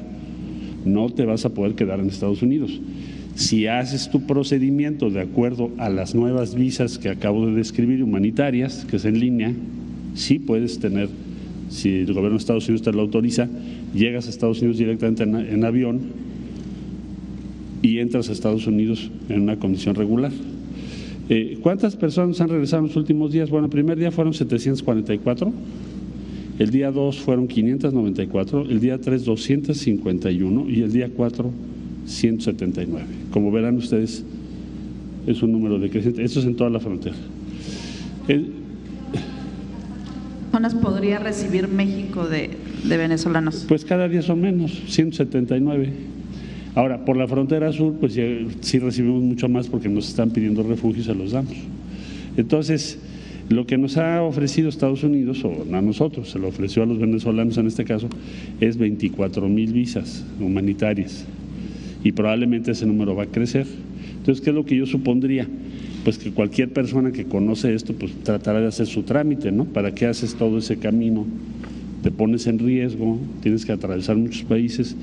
no te vas a poder quedar en Estados Unidos. Si haces tu procedimiento de acuerdo a las nuevas visas que acabo de describir, humanitarias, que es en línea, sí puedes tener, si el gobierno de Estados Unidos te lo autoriza, llegas a Estados Unidos directamente en avión y entras a Estados Unidos en una condición regular. Eh, ¿Cuántas personas han regresado en los últimos días? Bueno, el primer día fueron 744, el día 2 fueron 594, el día 3 251 y el día 4 179. Como verán ustedes, es un número decreciente. Esto es en toda la frontera. ¿Cuántas podría recibir México de, de venezolanos? Pues cada día son menos, 179. Ahora, por la frontera sur, pues sí recibimos mucho más porque nos están pidiendo refugio y se los damos. Entonces, lo que nos ha ofrecido Estados Unidos, o a nosotros, se lo ofreció a los venezolanos en este caso, es 24 mil visas humanitarias. Y probablemente ese número va a crecer. Entonces, ¿qué es lo que yo supondría? Pues que cualquier persona que conoce esto, pues tratará de hacer su trámite, ¿no? ¿Para qué haces todo ese camino? Te pones en riesgo, tienes que atravesar muchos países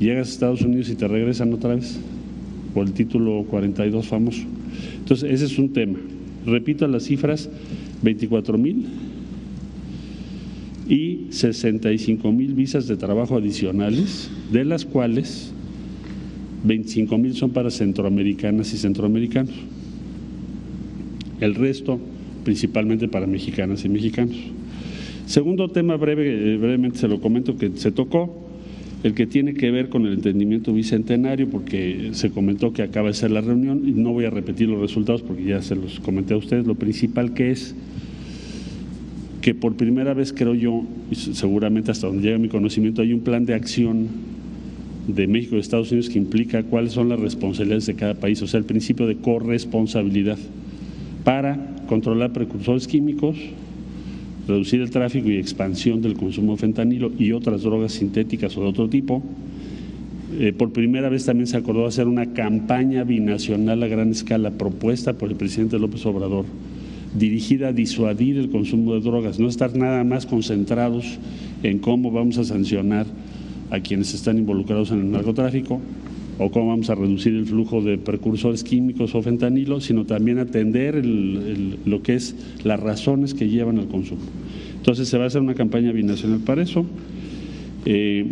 llegas a Estados Unidos y te regresan otra vez por el título 42 famoso. Entonces, ese es un tema. Repito las cifras, 24 mil y 65 mil visas de trabajo adicionales, de las cuales 25 mil son para centroamericanas y centroamericanos. El resto principalmente para mexicanas y mexicanos. Segundo tema breve, eh, brevemente se lo comento que se tocó, el que tiene que ver con el entendimiento bicentenario, porque se comentó que acaba de ser la reunión y no voy a repetir los resultados porque ya se los comenté a ustedes, lo principal que es que por primera vez creo yo, y seguramente hasta donde llega mi conocimiento, hay un plan de acción de México y Estados Unidos que implica cuáles son las responsabilidades de cada país, o sea, el principio de corresponsabilidad para controlar precursores químicos, reducir el tráfico y expansión del consumo de fentanilo y otras drogas sintéticas o de otro tipo. Eh, por primera vez también se acordó hacer una campaña binacional a gran escala propuesta por el presidente López Obrador dirigida a disuadir el consumo de drogas, no estar nada más concentrados en cómo vamos a sancionar a quienes están involucrados en el narcotráfico o cómo vamos a reducir el flujo de precursores químicos o fentanilo, sino también atender lo que es las razones que llevan al consumo. Entonces se va a hacer una campaña binacional para eso. Eh,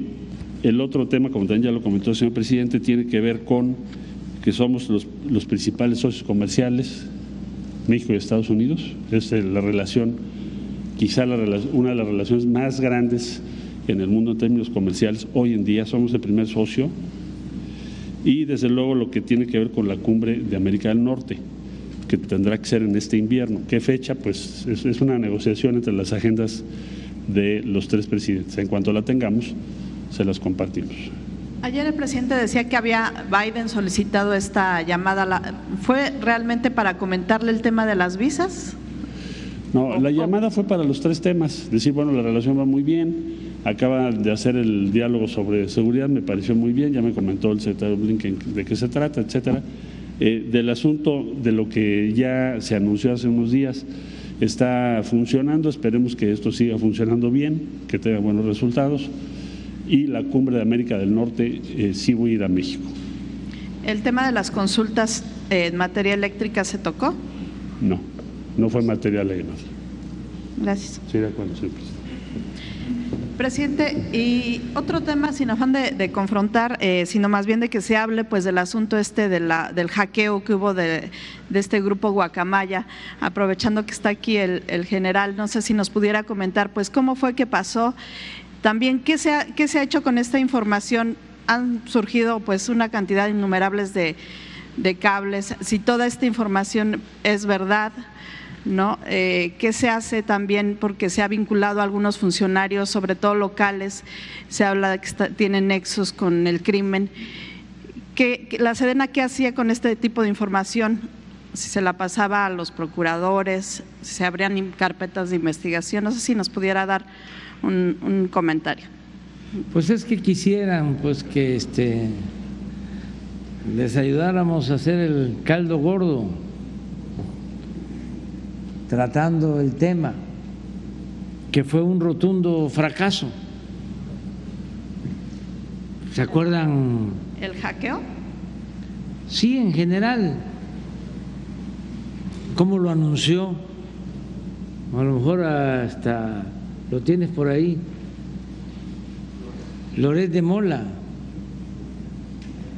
el otro tema, como también ya lo comentó el señor presidente, tiene que ver con que somos los, principales socios comerciales, México y Estados Unidos. Es la relación, quizá la, una de las relaciones más grandes en el mundo en términos comerciales. Hoy en día somos el primer socio y desde luego lo que tiene que ver con la cumbre de América del Norte, que tendrá que ser en este invierno. ¿Qué fecha? Pues es, una negociación entre las agendas de los tres presidentes. En cuanto la tengamos, se las compartimos. Ayer el presidente decía que había Biden solicitado esta llamada. ¿Fue realmente para comentarle el tema de las visas? No, la llamada fue para los tres temas. Decir, bueno, la relación va muy bien. Acaba de hacer el diálogo sobre seguridad, me pareció muy bien. Ya me comentó el secretario Blinken de qué se trata, etcétera. Eh, del asunto de lo que ya se anunció hace unos días está funcionando. Esperemos que esto siga funcionando bien, que tenga buenos resultados y la cumbre de América del Norte eh, sí voy a ir a México. ¿El tema de las consultas en materia eléctrica se tocó? No, no fue materia legal. Gracias. Sí, de acuerdo, señor presidente. Presidente, y otro tema, sin afán de, confrontar, eh, sino más bien de que se hable pues del asunto este de la, del hackeo que hubo de, de este grupo Guacamaya, aprovechando que está aquí el, general, no sé si nos pudiera comentar pues cómo fue que pasó también, ¿qué se ha, qué se ha hecho con esta información? Han surgido pues una cantidad innumerables de, de cables. Si toda esta información es verdad, ¿no? Eh, ¿Qué se hace también porque se ha vinculado a algunos funcionarios, sobre todo locales? Se habla de que tienen nexos con el crimen. ¿Qué, ¿La Sedena qué hacía con este tipo de información? Si se la pasaba a los procuradores, si se abrían carpetas de investigación, no sé si nos pudiera dar un, comentario. Pues es que quisieran pues que este les ayudáramos a hacer el caldo gordo tratando el tema que fue un rotundo fracaso. ¿Se acuerdan? ¿El hackeo? Sí, en general. ¿Cómo lo anunció? A lo mejor hasta lo tienes por ahí. Loret de Mola,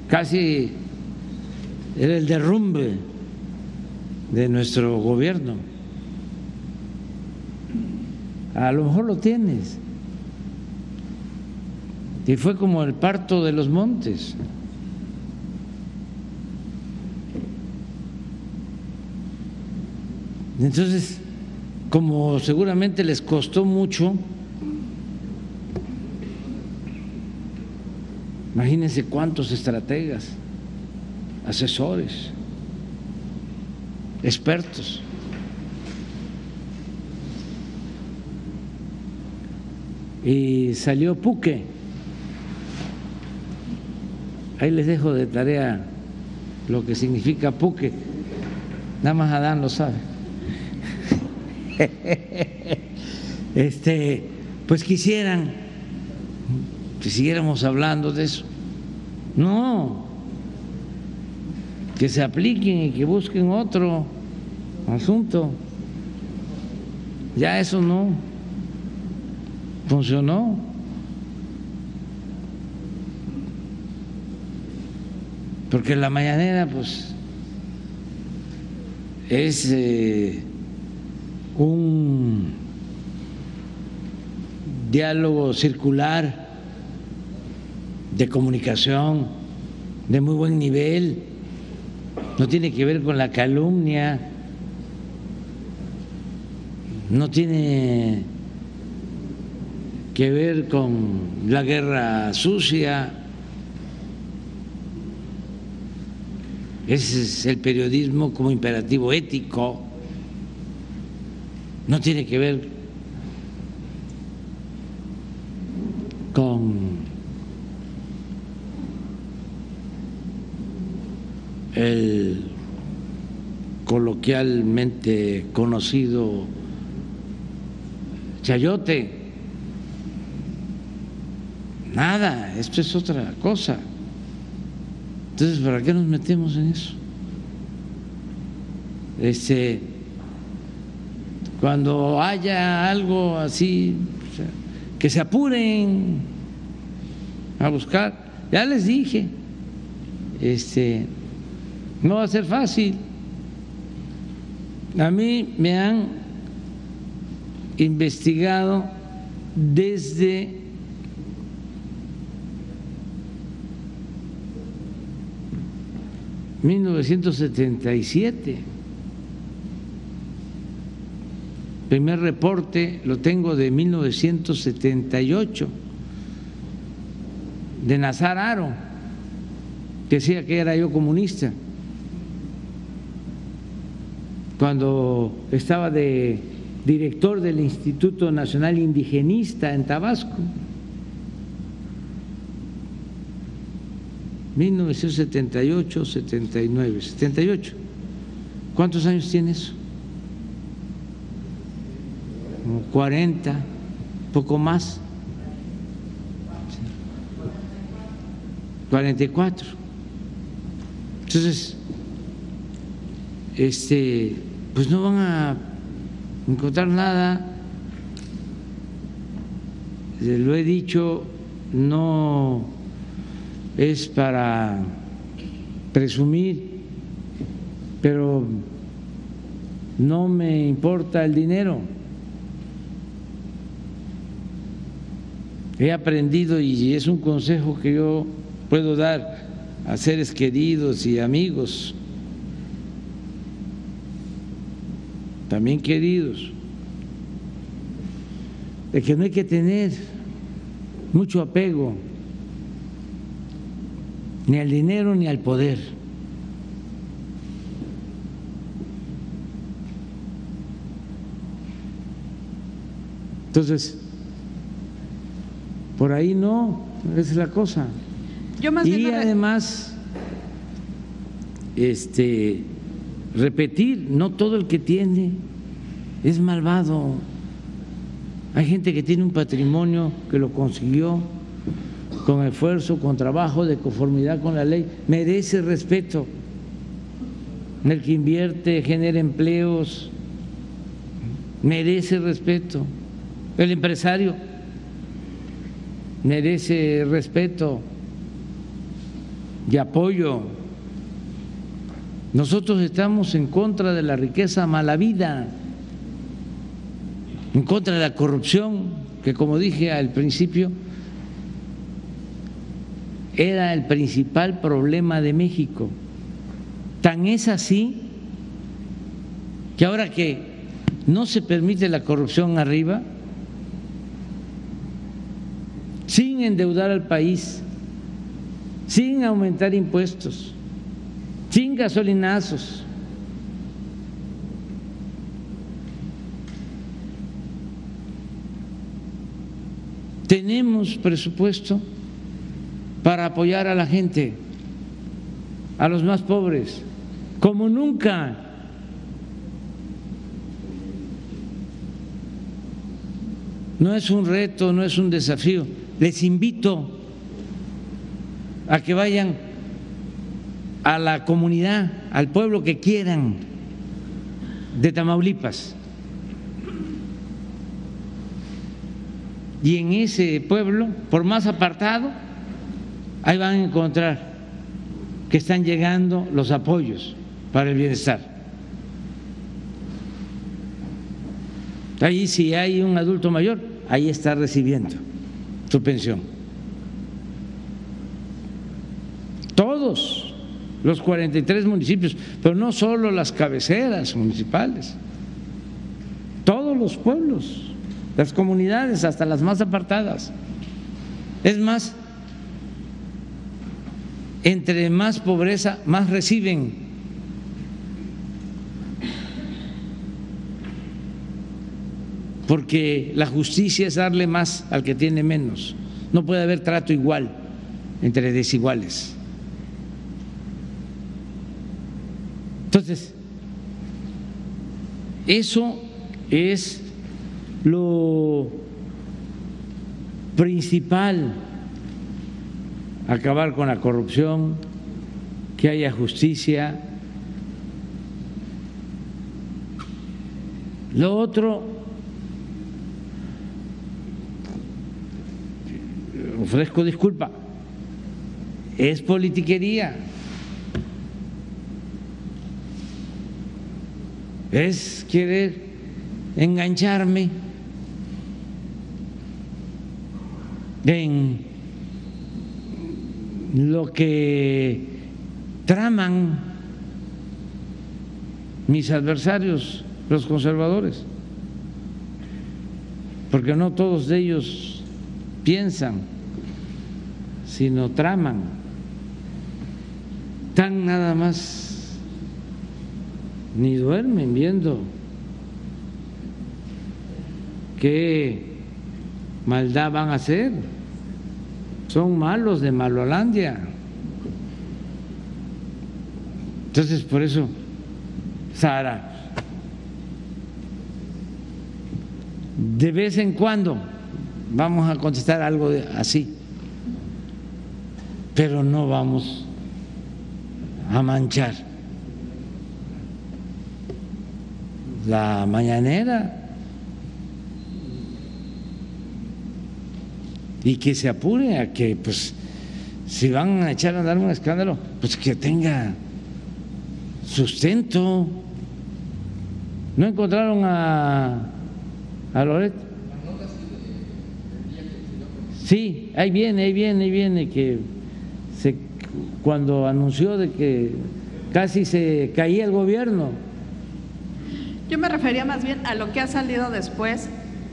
casi era el derrumbe de nuestro gobierno. A lo mejor lo tienes. Y fue como el parto de los montes. Entonces, como seguramente les costó mucho, imagínense cuántos estrategas, asesores, expertos. Y salió Puque. Ahí les dejo de tarea lo que significa Puque. Nada más Adán lo sabe. este, pues quisieran que siguiéramos hablando de eso. No, que se apliquen y que busquen otro asunto. Ya eso no funcionó. Porque la mañanera, pues, es eh, un diálogo circular de comunicación de muy buen nivel, no tiene que ver con la calumnia, no tiene que ver con la guerra sucia. Ese es el periodismo como imperativo ético no tiene que ver con el coloquialmente conocido chayote. Nada, esto es otra cosa. Entonces, ¿para qué nos metemos en eso? Este, cuando haya algo así, que se apuren a buscar. Ya les dije, este, no va a ser fácil. A mí me han investigado desde ...1977... primer reporte lo tengo de 1978 de Nazar Aro, que decía que era yo comunista, cuando estaba de director del Instituto Nacional Indigenista en Tabasco. 1978, 79, 78. ¿Cuántos años tiene eso? 40, poco más. 44. Entonces, este, pues no van a encontrar nada. Lo he dicho, no es para presumir, pero no me importa el dinero. he aprendido y es un consejo que yo puedo dar a seres queridos y amigos, también queridos, de que no hay que tener mucho apego ni al dinero ni al poder. Entonces, por ahí no, esa es la cosa. y además, este, repetir, no todo el que tiene es malvado. Hay gente que tiene un patrimonio que lo consiguió con esfuerzo, con trabajo, de conformidad con la ley, merece respeto. El que invierte, genera empleos, merece respeto. El empresario merece respeto y apoyo. Nosotros estamos en contra de la riqueza mala vida, en contra de la corrupción, que como dije al principio, era el principal problema de México. Tan es así que ahora que no se permite la corrupción arriba, sin endeudar al país, sin aumentar impuestos, sin gasolinazos. Tenemos presupuesto para apoyar a la gente, a los más pobres, como nunca. No es un reto, no es un desafío, les invito a que vayan a la comunidad, al pueblo que quieran de Tamaulipas. Y en ese pueblo, por más apartado, ahí van a encontrar que están llegando los apoyos para el bienestar. Ahí si hay un adulto mayor, ahí está recibiendo su pensión. Todos los 43 municipios, pero no solo las cabeceras municipales, todos los pueblos, las comunidades, hasta las más apartadas. Es más, entre más pobreza, más reciben. porque la justicia es darle más al que tiene menos. No puede haber trato igual entre desiguales. Entonces, eso es lo principal, acabar con la corrupción, que haya justicia. Lo otro, ofrezco disculpa, es politiquería. Es querer engancharme en lo que traman mis adversarios, los conservadores, porque no todos ellos piensan, sino traman, tan nada más, ni duermen viendo qué maldad van a hacer, son malos de Malolandia. Entonces, por eso, Sara, de vez en cuando vamos a contestar algo así, pero no vamos a manchar la mañanera y que se apure a que, pues, si van a echar a dar un escándalo, pues que tenga sustento. ¿No encontraron a, a Loret? Sí, ahí viene, ahí viene, ahí viene, que se, cuando anunció de que casi se caía el gobierno. Yo me refería más bien a lo que ha salido después.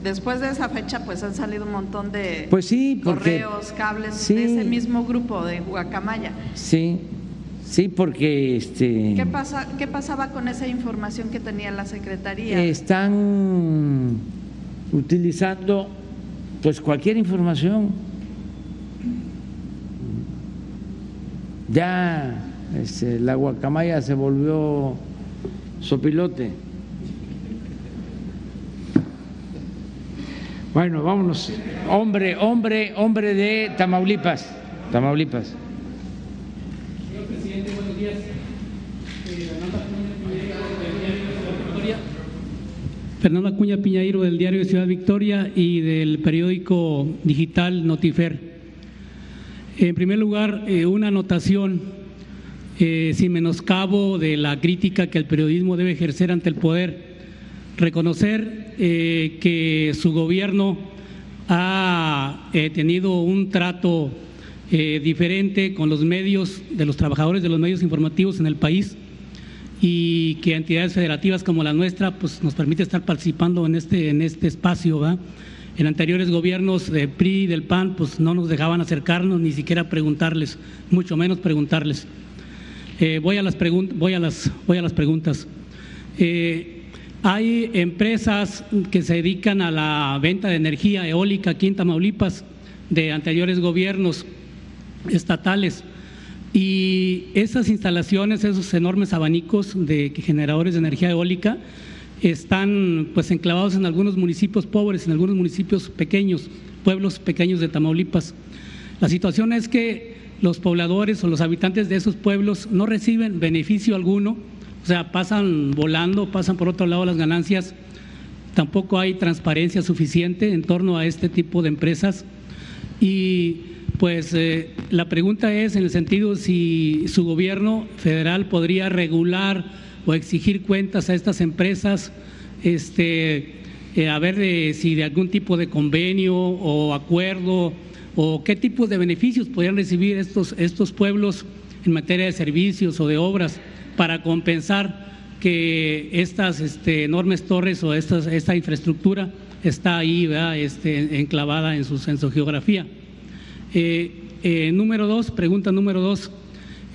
Después de esa fecha, pues han salido un montón de pues sí, correos, cables de ese mismo grupo de Guacamaya. Sí, Sí, porque este. ¿Qué, pasa, ¿Qué pasaba con esa información que tenía la secretaría? Están utilizando, pues cualquier información. Ya este, la guacamaya se volvió sopilote. Bueno, vámonos. Hombre, hombre, hombre de Tamaulipas. Tamaulipas. Fernando Acuña Piñairo del diario de Ciudad Victoria y del periódico digital Notifer. En primer lugar, eh, una anotación eh, sin menoscabo de la crítica que el periodismo debe ejercer ante el poder. Reconocer eh, que su gobierno ha tenido un trato diferente con los medios, de los trabajadores de los medios informativos en el país y que entidades federativas como la nuestra pues, nos permite estar participando en este, en este espacio. En anteriores gobiernos de PRI y del PAN pues, no nos dejaban acercarnos ni siquiera preguntarles, mucho menos preguntarles. Eh, voy, a las voy, a las, voy a las preguntas. Eh, hay empresas que se dedican a la venta de energía eólica aquí en Tamaulipas de anteriores gobiernos estatales y esas instalaciones, esos enormes abanicos de generadores de energía eólica, están pues enclavados en algunos municipios pobres, en algunos municipios pequeños, pueblos pequeños de Tamaulipas. La situación es que los pobladores o los habitantes de esos pueblos no reciben beneficio alguno, o sea, pasan volando, pasan por otro lado las ganancias, tampoco hay transparencia suficiente en torno a este tipo de empresas. Y pues eh, la pregunta es en el sentido si su gobierno federal podría regular o exigir cuentas a estas empresas, este, eh, a ver si de algún tipo de convenio o acuerdo o qué tipos de beneficios podrían recibir estos, estos pueblos en materia de servicios o de obras para compensar que estas este, enormes torres o esta infraestructura está ahí este, enclavada en su, en geografía. Eh, eh, número dos, pregunta número dos.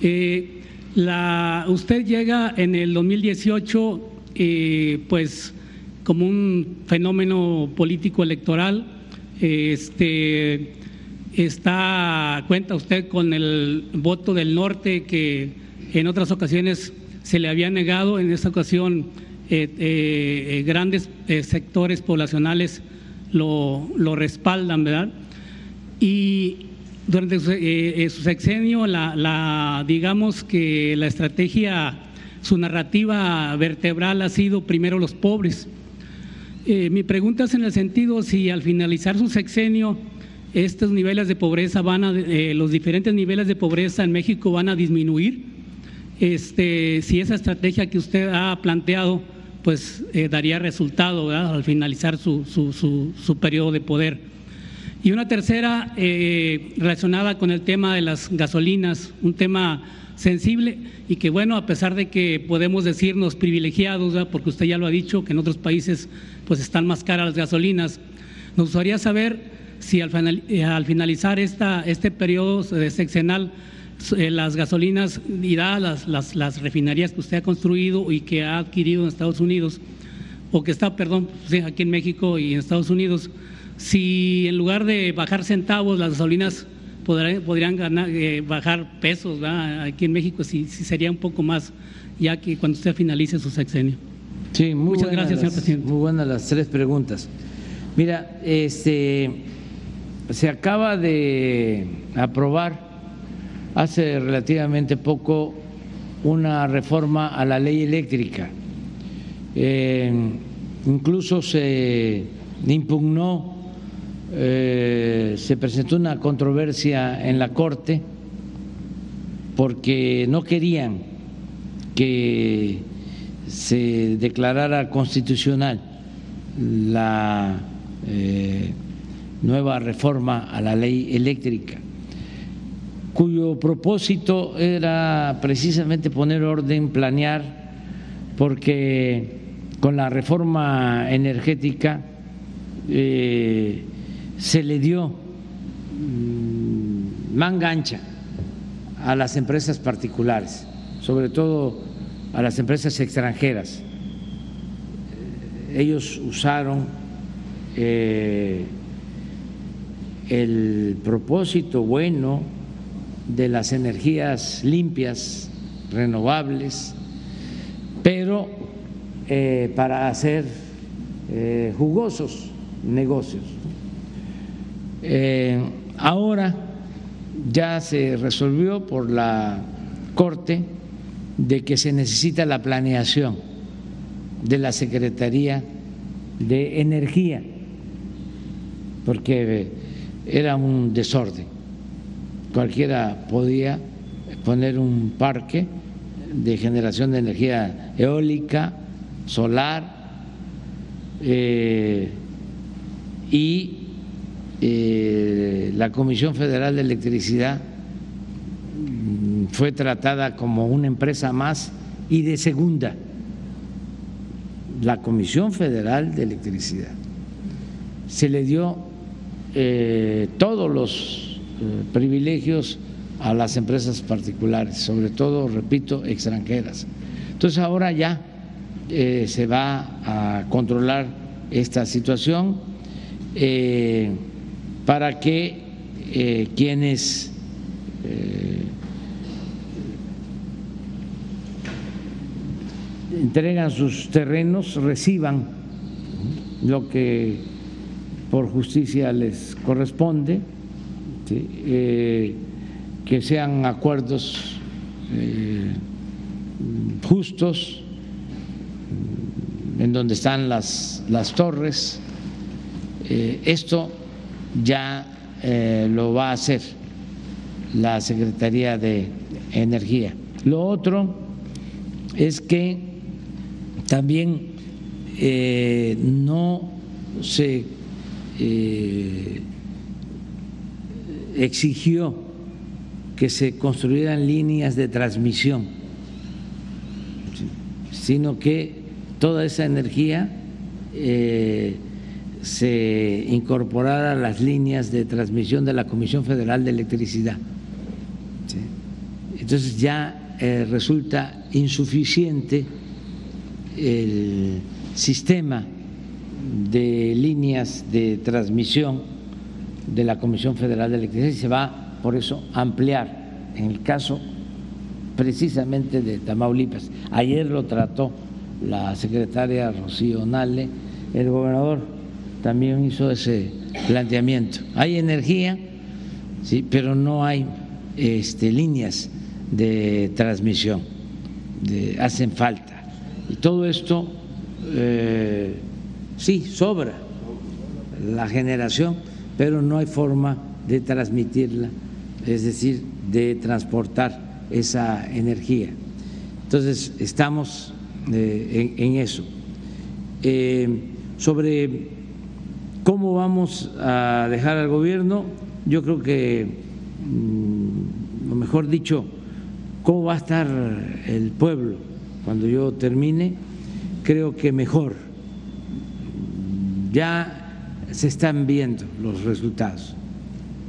Eh, la, usted llega en el 2018, pues, como un fenómeno político electoral. Este, está, cuenta usted con el voto del norte que en otras ocasiones se le había negado. En esta ocasión grandes sectores poblacionales lo, respaldan, ¿verdad? Y durante su, sexenio, la, digamos que la estrategia, su narrativa vertebral ha sido primero los pobres. mi pregunta es en el sentido si al finalizar su sexenio estos niveles de pobreza van a, eh, los diferentes niveles de pobreza en México van a disminuir. Este, si esa estrategia que usted ha planteado, pues eh, daría resultado al finalizar su, su, su, periodo de poder. Y una tercera eh, relacionada con el tema de las gasolinas, un tema sensible y que bueno, a pesar de que podemos decirnos privilegiados, porque usted ya lo ha dicho, que en otros países pues están más caras las gasolinas, nos gustaría saber si eh, al, finalizar esta, este periodo sexenal eh, las gasolinas y las, las, refinerías que usted ha construido y que ha adquirido en Estados Unidos, o que está, perdón, aquí en México y en Estados Unidos, si en lugar de bajar centavos las gasolinas podrían, podrían ganar, eh, bajar pesos aquí en México, si, sería un poco más, ya que cuando usted finalice su sexenio. Sí, muchas gracias, señor presidente. Muy buenas las tres preguntas. Mira, este se acaba de aprobar hace relativamente poco una reforma a la ley eléctrica. Eh, incluso se impugnó, eh, se presentó una controversia en la Corte porque no querían que se declarara constitucional la eh, nueva reforma a la ley eléctrica, cuyo propósito era precisamente poner orden, planear, porque con la reforma energética eh, se le dio mm, manga ancha a las empresas particulares, sobre todo a las empresas extranjeras. Ellos usaron eh, el propósito bueno de las energías limpias, renovables, pero eh, para hacer eh, jugosos negocios. Eh, ahora ya se resolvió por la Corte de que se necesita la planeación de la Secretaría de Energía, porque era un desorden. Cualquiera podía poner un parque de generación de energía eólica, solar, eh, y eh, la Comisión Federal de Electricidad mm, fue tratada como una empresa más y de segunda, la Comisión Federal de Electricidad. Se le dio eh, todos los privilegios a las empresas particulares, sobre todo, repito, extranjeras. Entonces ahora ya eh, se va a controlar esta situación para que quienes entregan sus terrenos reciban lo que por justicia les corresponde, eh, que sean acuerdos eh, justos en donde están las, las torres. Eh, esto ya lo va a hacer la Secretaría de Energía. Lo otro es que también no se exigió que se construyeran líneas de transmisión, sino que toda esa energía eh, se incorporara a las líneas de transmisión de la Comisión Federal de Electricidad. Entonces ya eh, resulta insuficiente el sistema de líneas de transmisión de la Comisión Federal de Electricidad y se va por eso a ampliar en el caso precisamente de Tamaulipas. Ayer lo trató la secretaria Rocío Nale, el gobernador también hizo ese planteamiento. Hay energía, sí, pero no hay este, líneas de transmisión, hacen falta. Y todo esto, eh, sí, sobra la generación, pero no hay forma de transmitirla, es decir, de transportar esa energía. Entonces, estamos eh, en, eso. Eh, sobre cómo vamos a dejar al gobierno, yo creo que, mm, o mejor dicho, cómo va a estar el pueblo cuando yo termine, creo que mejor. Ya se están viendo los resultados.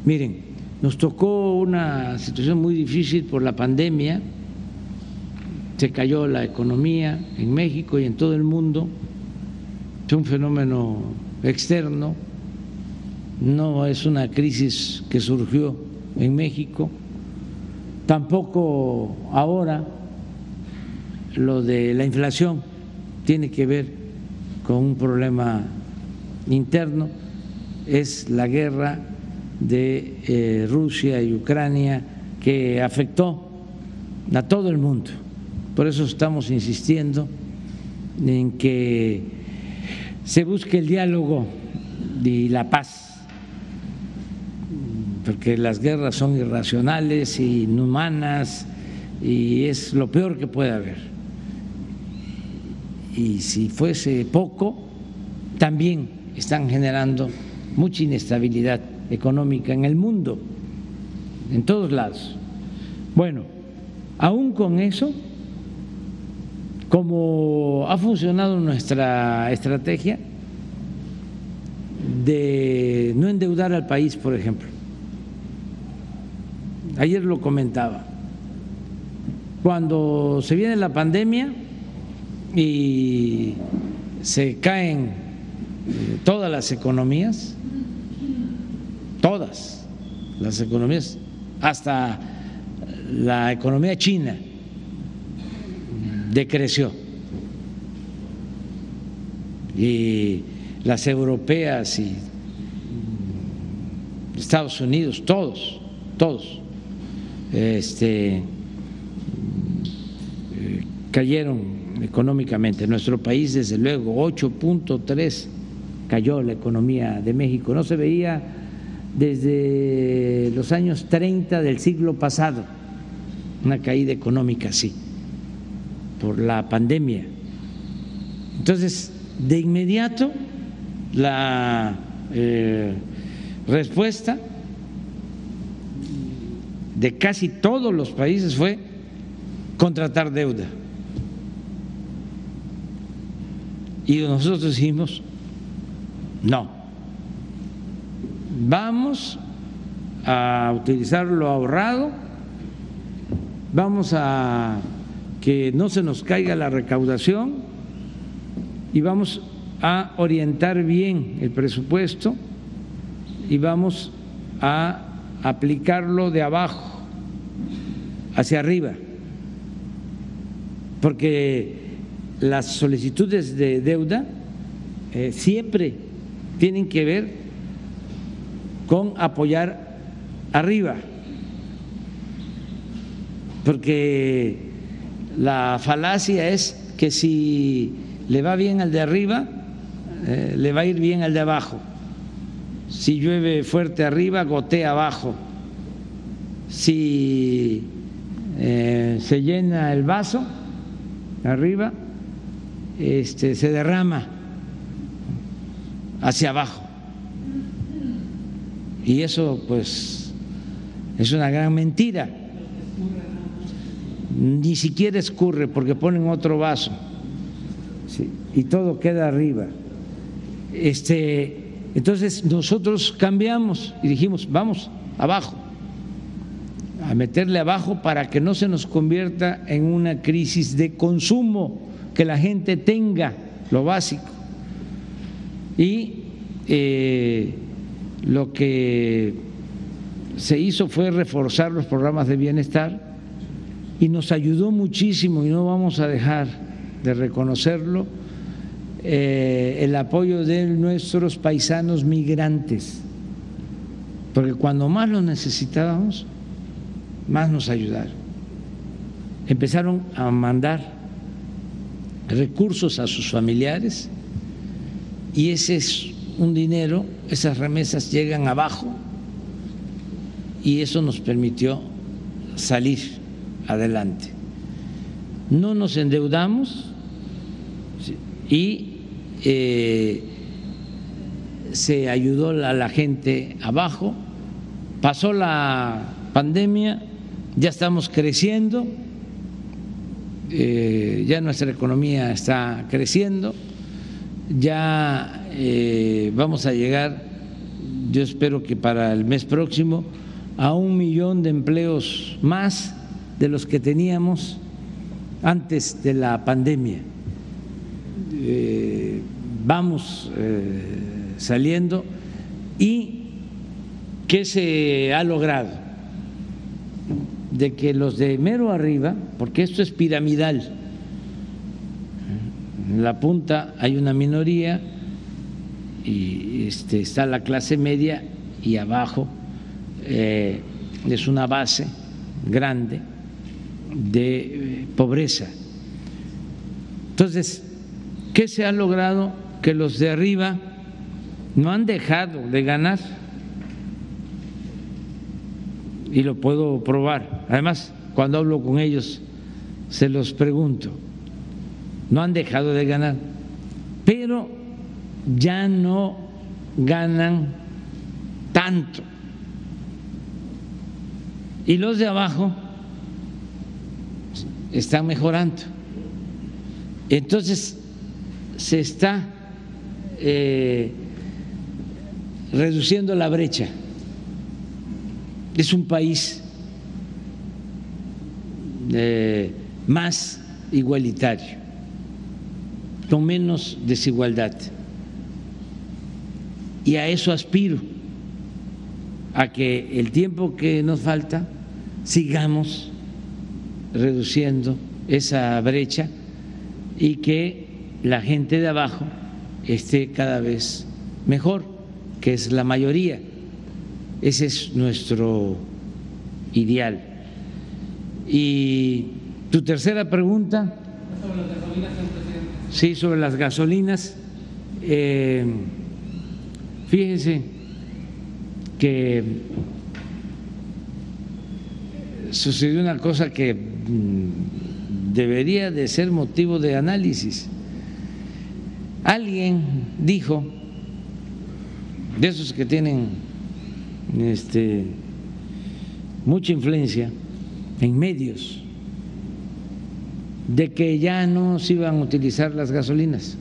Miren, nos tocó una situación muy difícil por la pandemia, se cayó la economía en México y en todo el mundo, es un fenómeno externo, no es una crisis que surgió en México, tampoco ahora lo de la inflación tiene que ver con un problema interno, es la guerra de eh, Rusia y Ucrania que afectó a todo el mundo. Por eso estamos insistiendo en que se busque el diálogo y la paz, porque las guerras son irracionales, inhumanas y es lo peor que puede haber. Y si fuese poco, también están generando mucha inestabilidad económica en el mundo, en todos lados. Bueno, aún con eso, como ha funcionado nuestra estrategia de no endeudar al país, por ejemplo. Ayer lo comentaba. Cuando se viene la pandemia y se caen todas las economías, todas las economías, hasta la economía china decreció. Y las europeas y Estados Unidos, todos, todos, este, cayeron económicamente. Nuestro país, desde luego, 8.3 cayó la economía de México. No se veía desde los años 30 del siglo pasado una caída económica así, por la pandemia. Entonces, de inmediato, la eh, respuesta de casi todos los países fue contratar deuda. Y nosotros dijimos, no, vamos a utilizar lo ahorrado, vamos a que no se nos caiga la recaudación y vamos a orientar bien el presupuesto y vamos a aplicarlo de abajo hacia arriba, porque las solicitudes de deuda eh, siempre tienen que ver con apoyar arriba, porque la falacia es que si le va bien al de arriba, eh, le va a ir bien al de abajo. Si llueve fuerte arriba, gotea abajo. Si eh, se llena el vaso arriba, este, se derrama hacia abajo. Y eso pues es una gran mentira. Ni siquiera escurre porque ponen otro vaso y todo queda arriba. Este, entonces nosotros cambiamos y dijimos, vamos abajo, a meterle abajo para que no se nos convierta en una crisis de consumo, que la gente tenga lo básico. Y eh, lo que se hizo fue reforzar los programas de bienestar y nos ayudó muchísimo y no vamos a dejar de reconocerlo, eh, el apoyo de nuestros paisanos migrantes, porque cuando más lo necesitábamos, más nos ayudaron. Empezaron a mandar recursos a sus familiares y ese es un dinero, esas remesas llegan abajo y eso nos permitió salir adelante. No nos endeudamos y eh, se ayudó a la gente abajo, pasó la pandemia, ya estamos creciendo, eh, ya nuestra economía está creciendo, ya eh, vamos a llegar, yo espero que para el mes próximo, a un millón de empleos más de los que teníamos antes de la pandemia. Eh, vamos eh, saliendo y ¿qué se ha logrado? De que los de mero arriba, porque esto es piramidal, en la punta hay una minoría y este, está la clase media y abajo eh, es una base grande de eh, pobreza. Entonces, ¿qué se ha logrado? Que los de arriba no han dejado de ganar y lo puedo probar. Además, cuando hablo con ellos, se los pregunto, no han dejado de ganar, pero ya no ganan tanto y los de abajo están mejorando. Entonces se está eh, reduciendo la brecha. Es un país eh, más igualitario, con menos desigualdad. Y a eso aspiro, a que el tiempo que nos falta sigamos reduciendo esa brecha y que la gente de abajo esté cada vez mejor, que es la mayoría. Ese es nuestro ideal. Y tu tercera pregunta. Sobre las Sí, sobre las gasolinas. Eh, fíjense que sucedió una cosa que mm, debería de ser motivo de análisis. Alguien dijo, de esos que tienen este, mucha influencia en medios, de que ya no se iban a utilizar las gasolinas,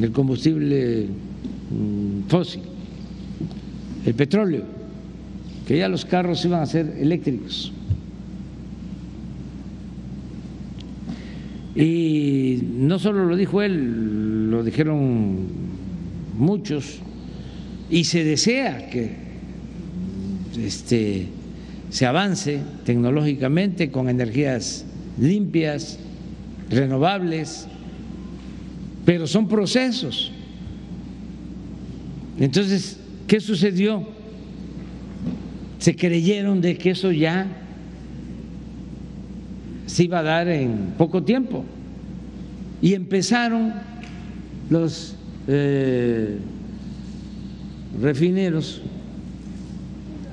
el combustible mm, fósil, el petróleo que ya los carros iban a ser eléctricos. Y no solo lo dijo él, lo dijeron muchos, y se desea que este, se avance tecnológicamente con energías limpias, renovables, pero son procesos. Entonces, ¿qué sucedió? se creyeron de que eso ya se iba a dar en poco tiempo. Y empezaron los eh, refineros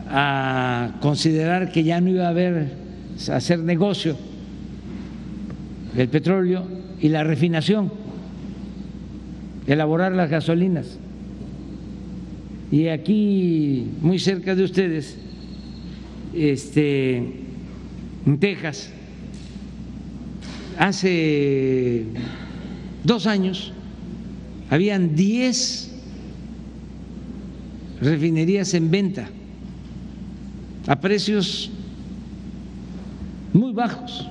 a considerar que ya no iba a haber hacer negocio el petróleo y la refinación, elaborar las gasolinas. Y aquí, muy cerca de ustedes, este, en Texas, hace dos años, habían 10 refinerías en venta a precios muy bajos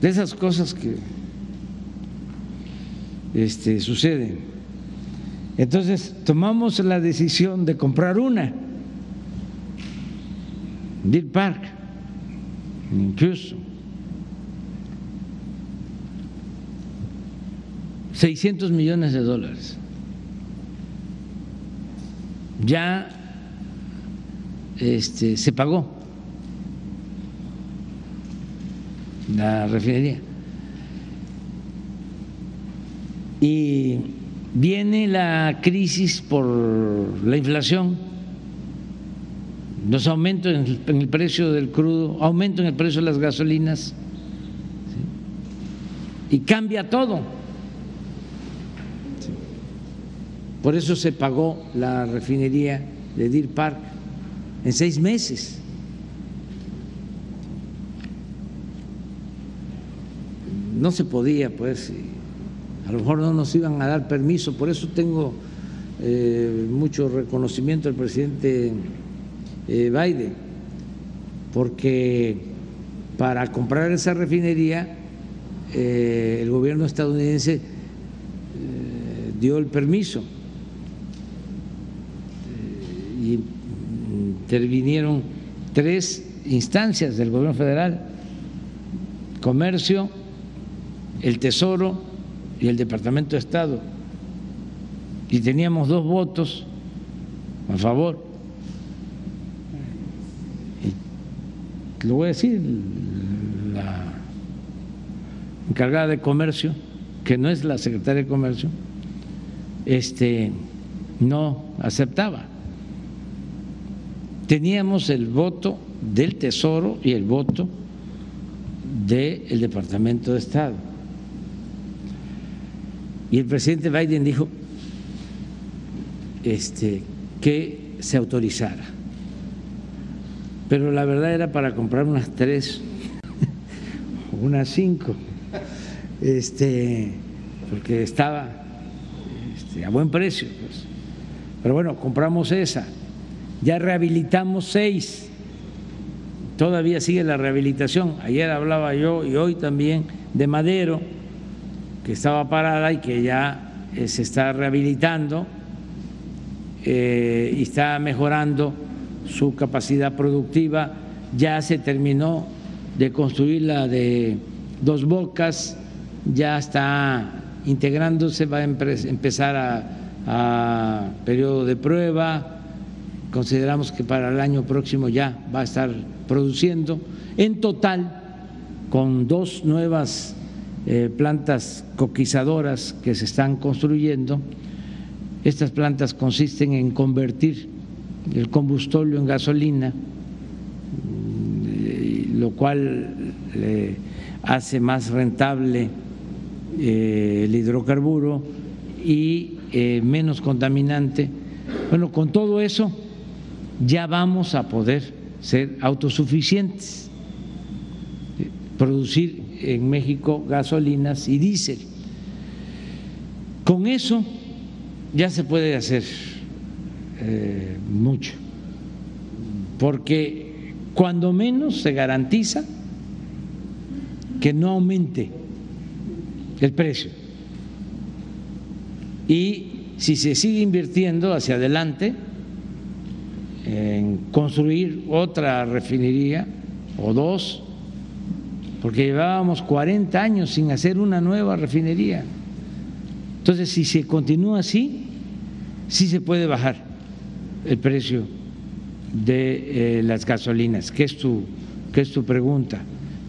de esas cosas que este, suceden. Entonces tomamos la decisión de comprar una, Deer Park, en Houston. 600 millones de dólares. Ya este, se pagó la refinería. Y viene la crisis por la inflación, los aumentos en el precio del crudo, aumento en el precio de las gasolinas, y cambia todo. Por eso se pagó la refinería de Deer Park en seis meses. No se podía, pues, a lo mejor no nos iban a dar permiso, por eso tengo eh, mucho reconocimiento al presidente eh, Biden, porque para comprar esa refinería eh, el gobierno estadounidense dio el permiso. Y intervinieron tres instancias del gobierno federal, comercio, el Tesoro y el Departamento de Estado. Y teníamos dos votos a favor. Y lo voy a decir, la encargada de comercio, que no es la secretaria de comercio, este no aceptaba teníamos el voto del Tesoro y el voto del Departamento de Estado. Y el presidente Biden dijo este, que se autorizara. Pero la verdad era para comprar unas tres, unas cinco, este, porque estaba este, a buen precio. Pues. Pero bueno, compramos esa ya rehabilitamos seis, todavía sigue la rehabilitación. Ayer hablaba yo y hoy también de Madero, que estaba parada y que ya eh, se está rehabilitando eh, y está mejorando su capacidad productiva. Ya se terminó de construir la de Dos Bocas, ya está integrándose, va a empezar a, periodo de prueba consideramos que para el año próximo ya va a estar produciendo. En total, con dos nuevas plantas coquizadoras que se están construyendo, estas plantas consisten en convertir el combustorio en gasolina, mm, lo cual hace más rentable eh, el hidrocarburo y eh, menos contaminante. Bueno, con todo eso ya vamos a poder ser autosuficientes, producir en México gasolinas y diésel. Con eso ya se puede hacer eh, mucho, porque cuando menos se garantiza que no aumente el precio. Y si se sigue invirtiendo hacia adelante, en construir otra refinería o dos, porque llevábamos 40 años sin hacer una nueva refinería. Entonces, si se continúa así, sí se puede bajar el precio de eh, las gasolinas, que es tu, que es tu pregunta.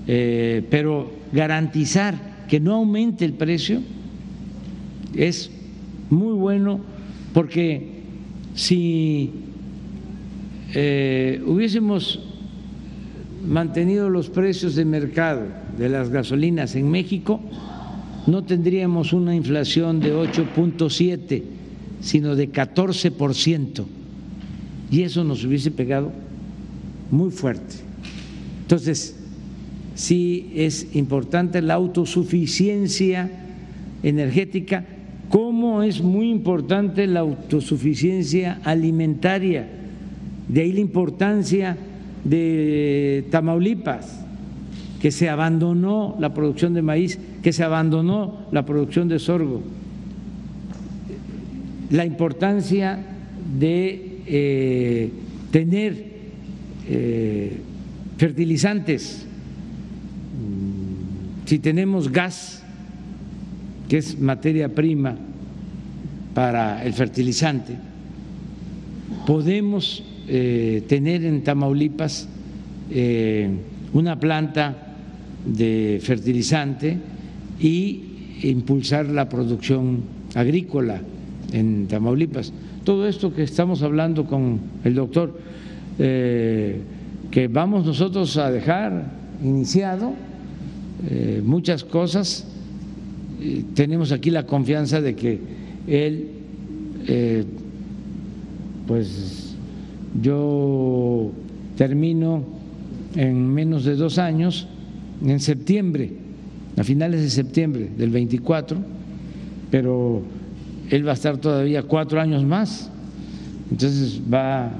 Eh, pero garantizar que no aumente el precio es muy bueno porque si eh, hubiésemos mantenido los precios de mercado de las gasolinas en México, no tendríamos una inflación de 8.7, sino de 14%. Y eso nos hubiese pegado muy fuerte. Entonces, sí es importante la autosuficiencia energética, como es muy importante la autosuficiencia alimentaria de ahí la importancia de Tamaulipas, que se abandonó la producción de maíz, que se abandonó la producción de sorgo. La importancia de eh, tener eh, fertilizantes. Si tenemos gas que es materia prima para el fertilizante, podemos eh, tener en Tamaulipas eh, una planta de fertilizante y impulsar la producción agrícola en Tamaulipas. Todo esto que estamos hablando con el doctor, eh, que vamos nosotros a dejar iniciado muchas cosas, tenemos aquí la confianza de que él, pues yo termino en menos de dos años, en septiembre, a finales de septiembre del 24, pero él va a estar todavía cuatro años más, entonces va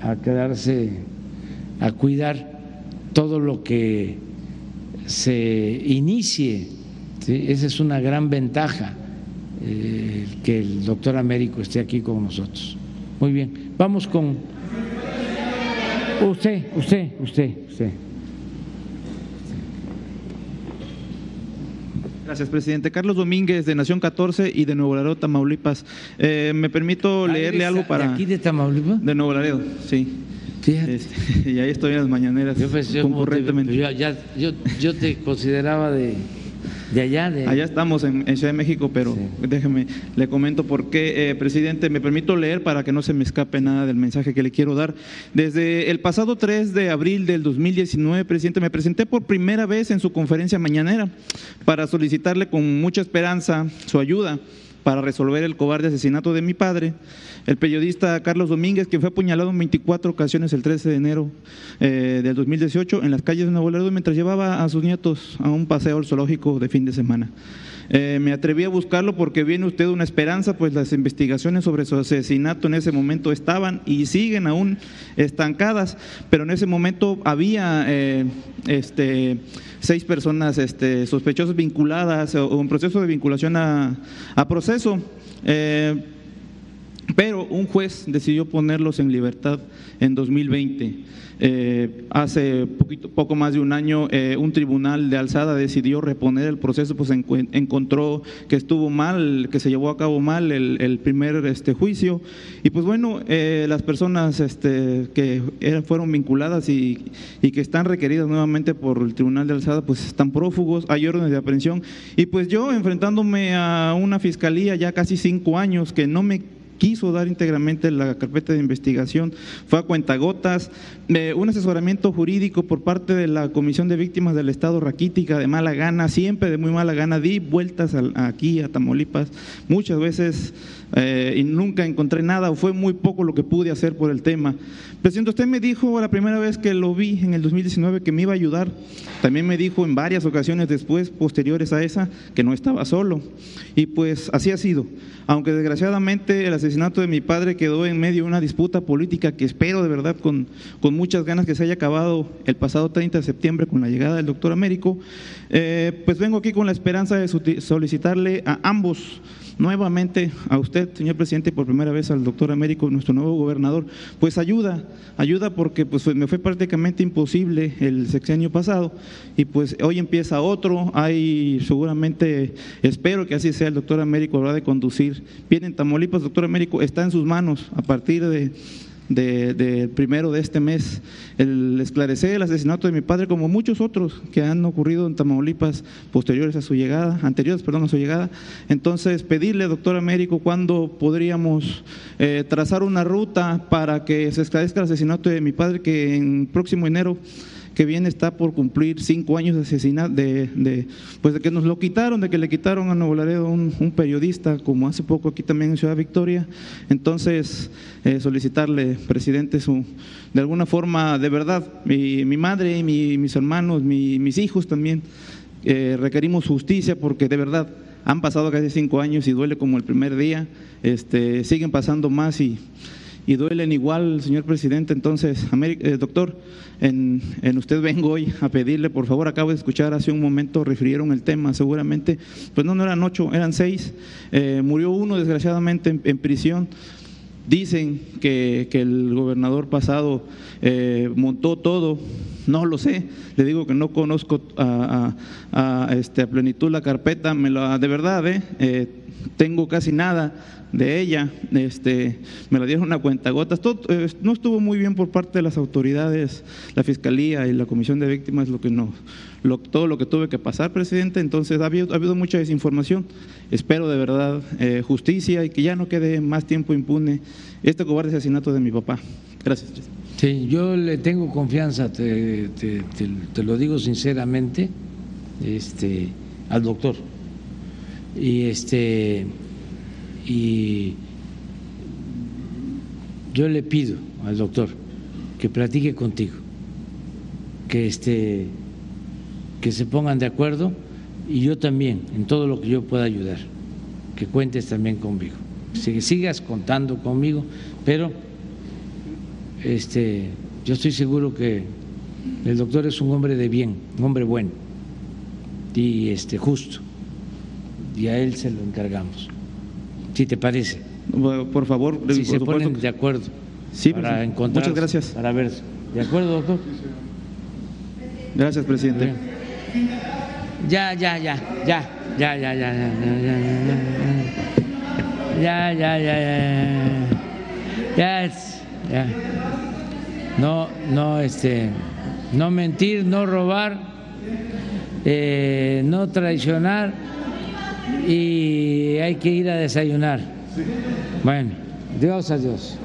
a quedarse a cuidar todo lo que se inicie. Esa es una gran ventaja, eh, que el doctor Américo esté aquí con nosotros. Muy bien, vamos con usted, usted, usted, usted. Gracias, presidente. Carlos Domínguez, de Nación 14 y de Nuevo Laredo, Tamaulipas. Eh, me permito leerle algo para. ¿De aquí de Tamaulipas? De Nuevo Laredo, sí. Fíjate. Este, y ahí estoy en las mañaneras. Yo, concurrentemente. yo, ya, yo, yo te consideraba de, de allá. De... Allá estamos en, en, Ciudad de México, pero Sí. déjeme, le comento por qué, eh, presidente, me permito leer para que no se me escape nada del mensaje que le quiero dar. Desde el pasado 3 de abril del 2019, presidente, me presenté por primera vez en su conferencia mañanera para solicitarle con mucha esperanza su ayuda para resolver el cobarde asesinato de mi padre, el periodista Carlos Domínguez, que fue apuñalado en 24 ocasiones el 13 de enero eh, del 2018 en las calles de Nuevo Laredo mientras llevaba a sus nietos a un paseo al zoológico de fin de semana. Eh, me atreví a buscarlo porque viene usted una esperanza, pues las investigaciones sobre su asesinato en ese momento estaban y siguen aún estancadas, pero en ese momento había eh, este, seis personas este, sospechosas vinculadas o, en proceso de vinculación a, a proceso. Eh, pero un juez decidió ponerlos en libertad en 2020. Eh, hace poco más de un año, eh, un tribunal de alzada decidió reponer el proceso, pues encontró que estuvo mal, que se llevó a cabo mal el, el primer este, juicio. Y pues bueno, eh, las personas este, que eran, fueron vinculadas y, y que están requeridas nuevamente por el tribunal de alzada, pues están prófugos, hay órdenes de aprehensión. Y pues yo, enfrentándome a una fiscalía ya casi cinco años que no me quiso dar íntegramente la carpeta de investigación, fue a cuentagotas, eh, un asesoramiento jurídico por parte de la Comisión de Víctimas del Estado Raquítica de mala gana, siempre de muy mala gana, di vueltas aquí a Tamaulipas, muchas veces eh, y nunca encontré nada o fue muy poco lo que pude hacer por el tema. Presidente, usted me dijo la primera vez que lo vi en el 2019 que me iba a ayudar, también me dijo en varias ocasiones después, posteriores a esa, que no estaba solo. Y pues así ha sido. Aunque desgraciadamente el asesinato de mi padre quedó en medio de una disputa política que espero de verdad con, con muchas ganas que se haya acabado el pasado 30 de septiembre con la llegada del doctor Américo, eh, pues vengo aquí con la esperanza de solicitarle a ambos nuevamente a usted, señor presidente, por primera vez al doctor Américo, nuestro nuevo gobernador, pues ayuda, ayuda porque pues me fue prácticamente imposible el sexenio pasado y pues hoy empieza otro, hay seguramente, espero que así sea, el doctor Américo habrá de conducir. Bien, en Tamaulipas, doctor Américo, está en sus manos a partir de de, de primero de este mes, el esclarecer el asesinato de mi padre, como muchos otros que han ocurrido en Tamaulipas posteriores a su llegada, anteriores, perdón, a su llegada. Entonces, pedirle, doctor Américo, cuándo podríamos eh, trazar una ruta para que se esclarezca el asesinato de mi padre, que en próximo enero que viene está por cumplir cinco años de asesinato, de, de, pues de que nos lo quitaron, de que le quitaron a Nuevo Laredo un, un periodista, como hace poco aquí también en Ciudad Victoria. Entonces, eh, solicitarle, presidente, su, de alguna forma, de verdad, mi, mi madre, mi, mis hermanos, mi, mis hijos también, eh, requerimos justicia porque de verdad han pasado casi cinco años y duele como el primer día, este, siguen pasando más y y duelen igual, señor presidente. Entonces, eh, doctor, en, en usted vengo hoy a pedirle, por favor, acabo de escuchar hace un momento, refirieron el tema, seguramente, pues no, no eran ocho, eran seis. Eh, murió uno, desgraciadamente, en, en prisión. Dicen que, que el gobernador pasado eh, montó todo No lo sé, le digo que no conozco a, a- este, a plenitud la carpeta, me de verdad, ¿eh? Eh, tengo casi nada de ella, este, me la dieron a cuentagotas, todo, eh, no estuvo muy bien por parte de las autoridades, la Fiscalía y la Comisión de Víctimas, lo que no, lo- todo lo que tuve que pasar, presidente, entonces ha habido, ha habido mucha desinformación, espero de verdad eh, justicia y que ya no quede más tiempo impune este cobarde asesinato de mi papá. Gracias. Sí, yo le tengo confianza, te, te- lo digo sinceramente, este, al doctor. Y este y yo le pido al doctor que platique contigo, que este que se pongan de acuerdo y yo también en todo lo que yo pueda ayudar, que cuentes también conmigo, que sigas contando conmigo, pero este, yo estoy seguro que el doctor es un hombre de bien, un hombre bueno y este justo, y a él se lo encargamos. Si te parece, Por favor, si por se supuesto ponen de acuerdo Sí, para encontrar, Muchas gracias. para ver, de acuerdo, doctor. Gracias, presidente. Ya, ya, ya, ya, ya, ya, ya, ya, ya, ya, ya, ya, ya, ya, ya. No, no, este, no mentir, no robar, eh, no traicionar y hay que ir a desayunar. Bueno, Dios a Dios.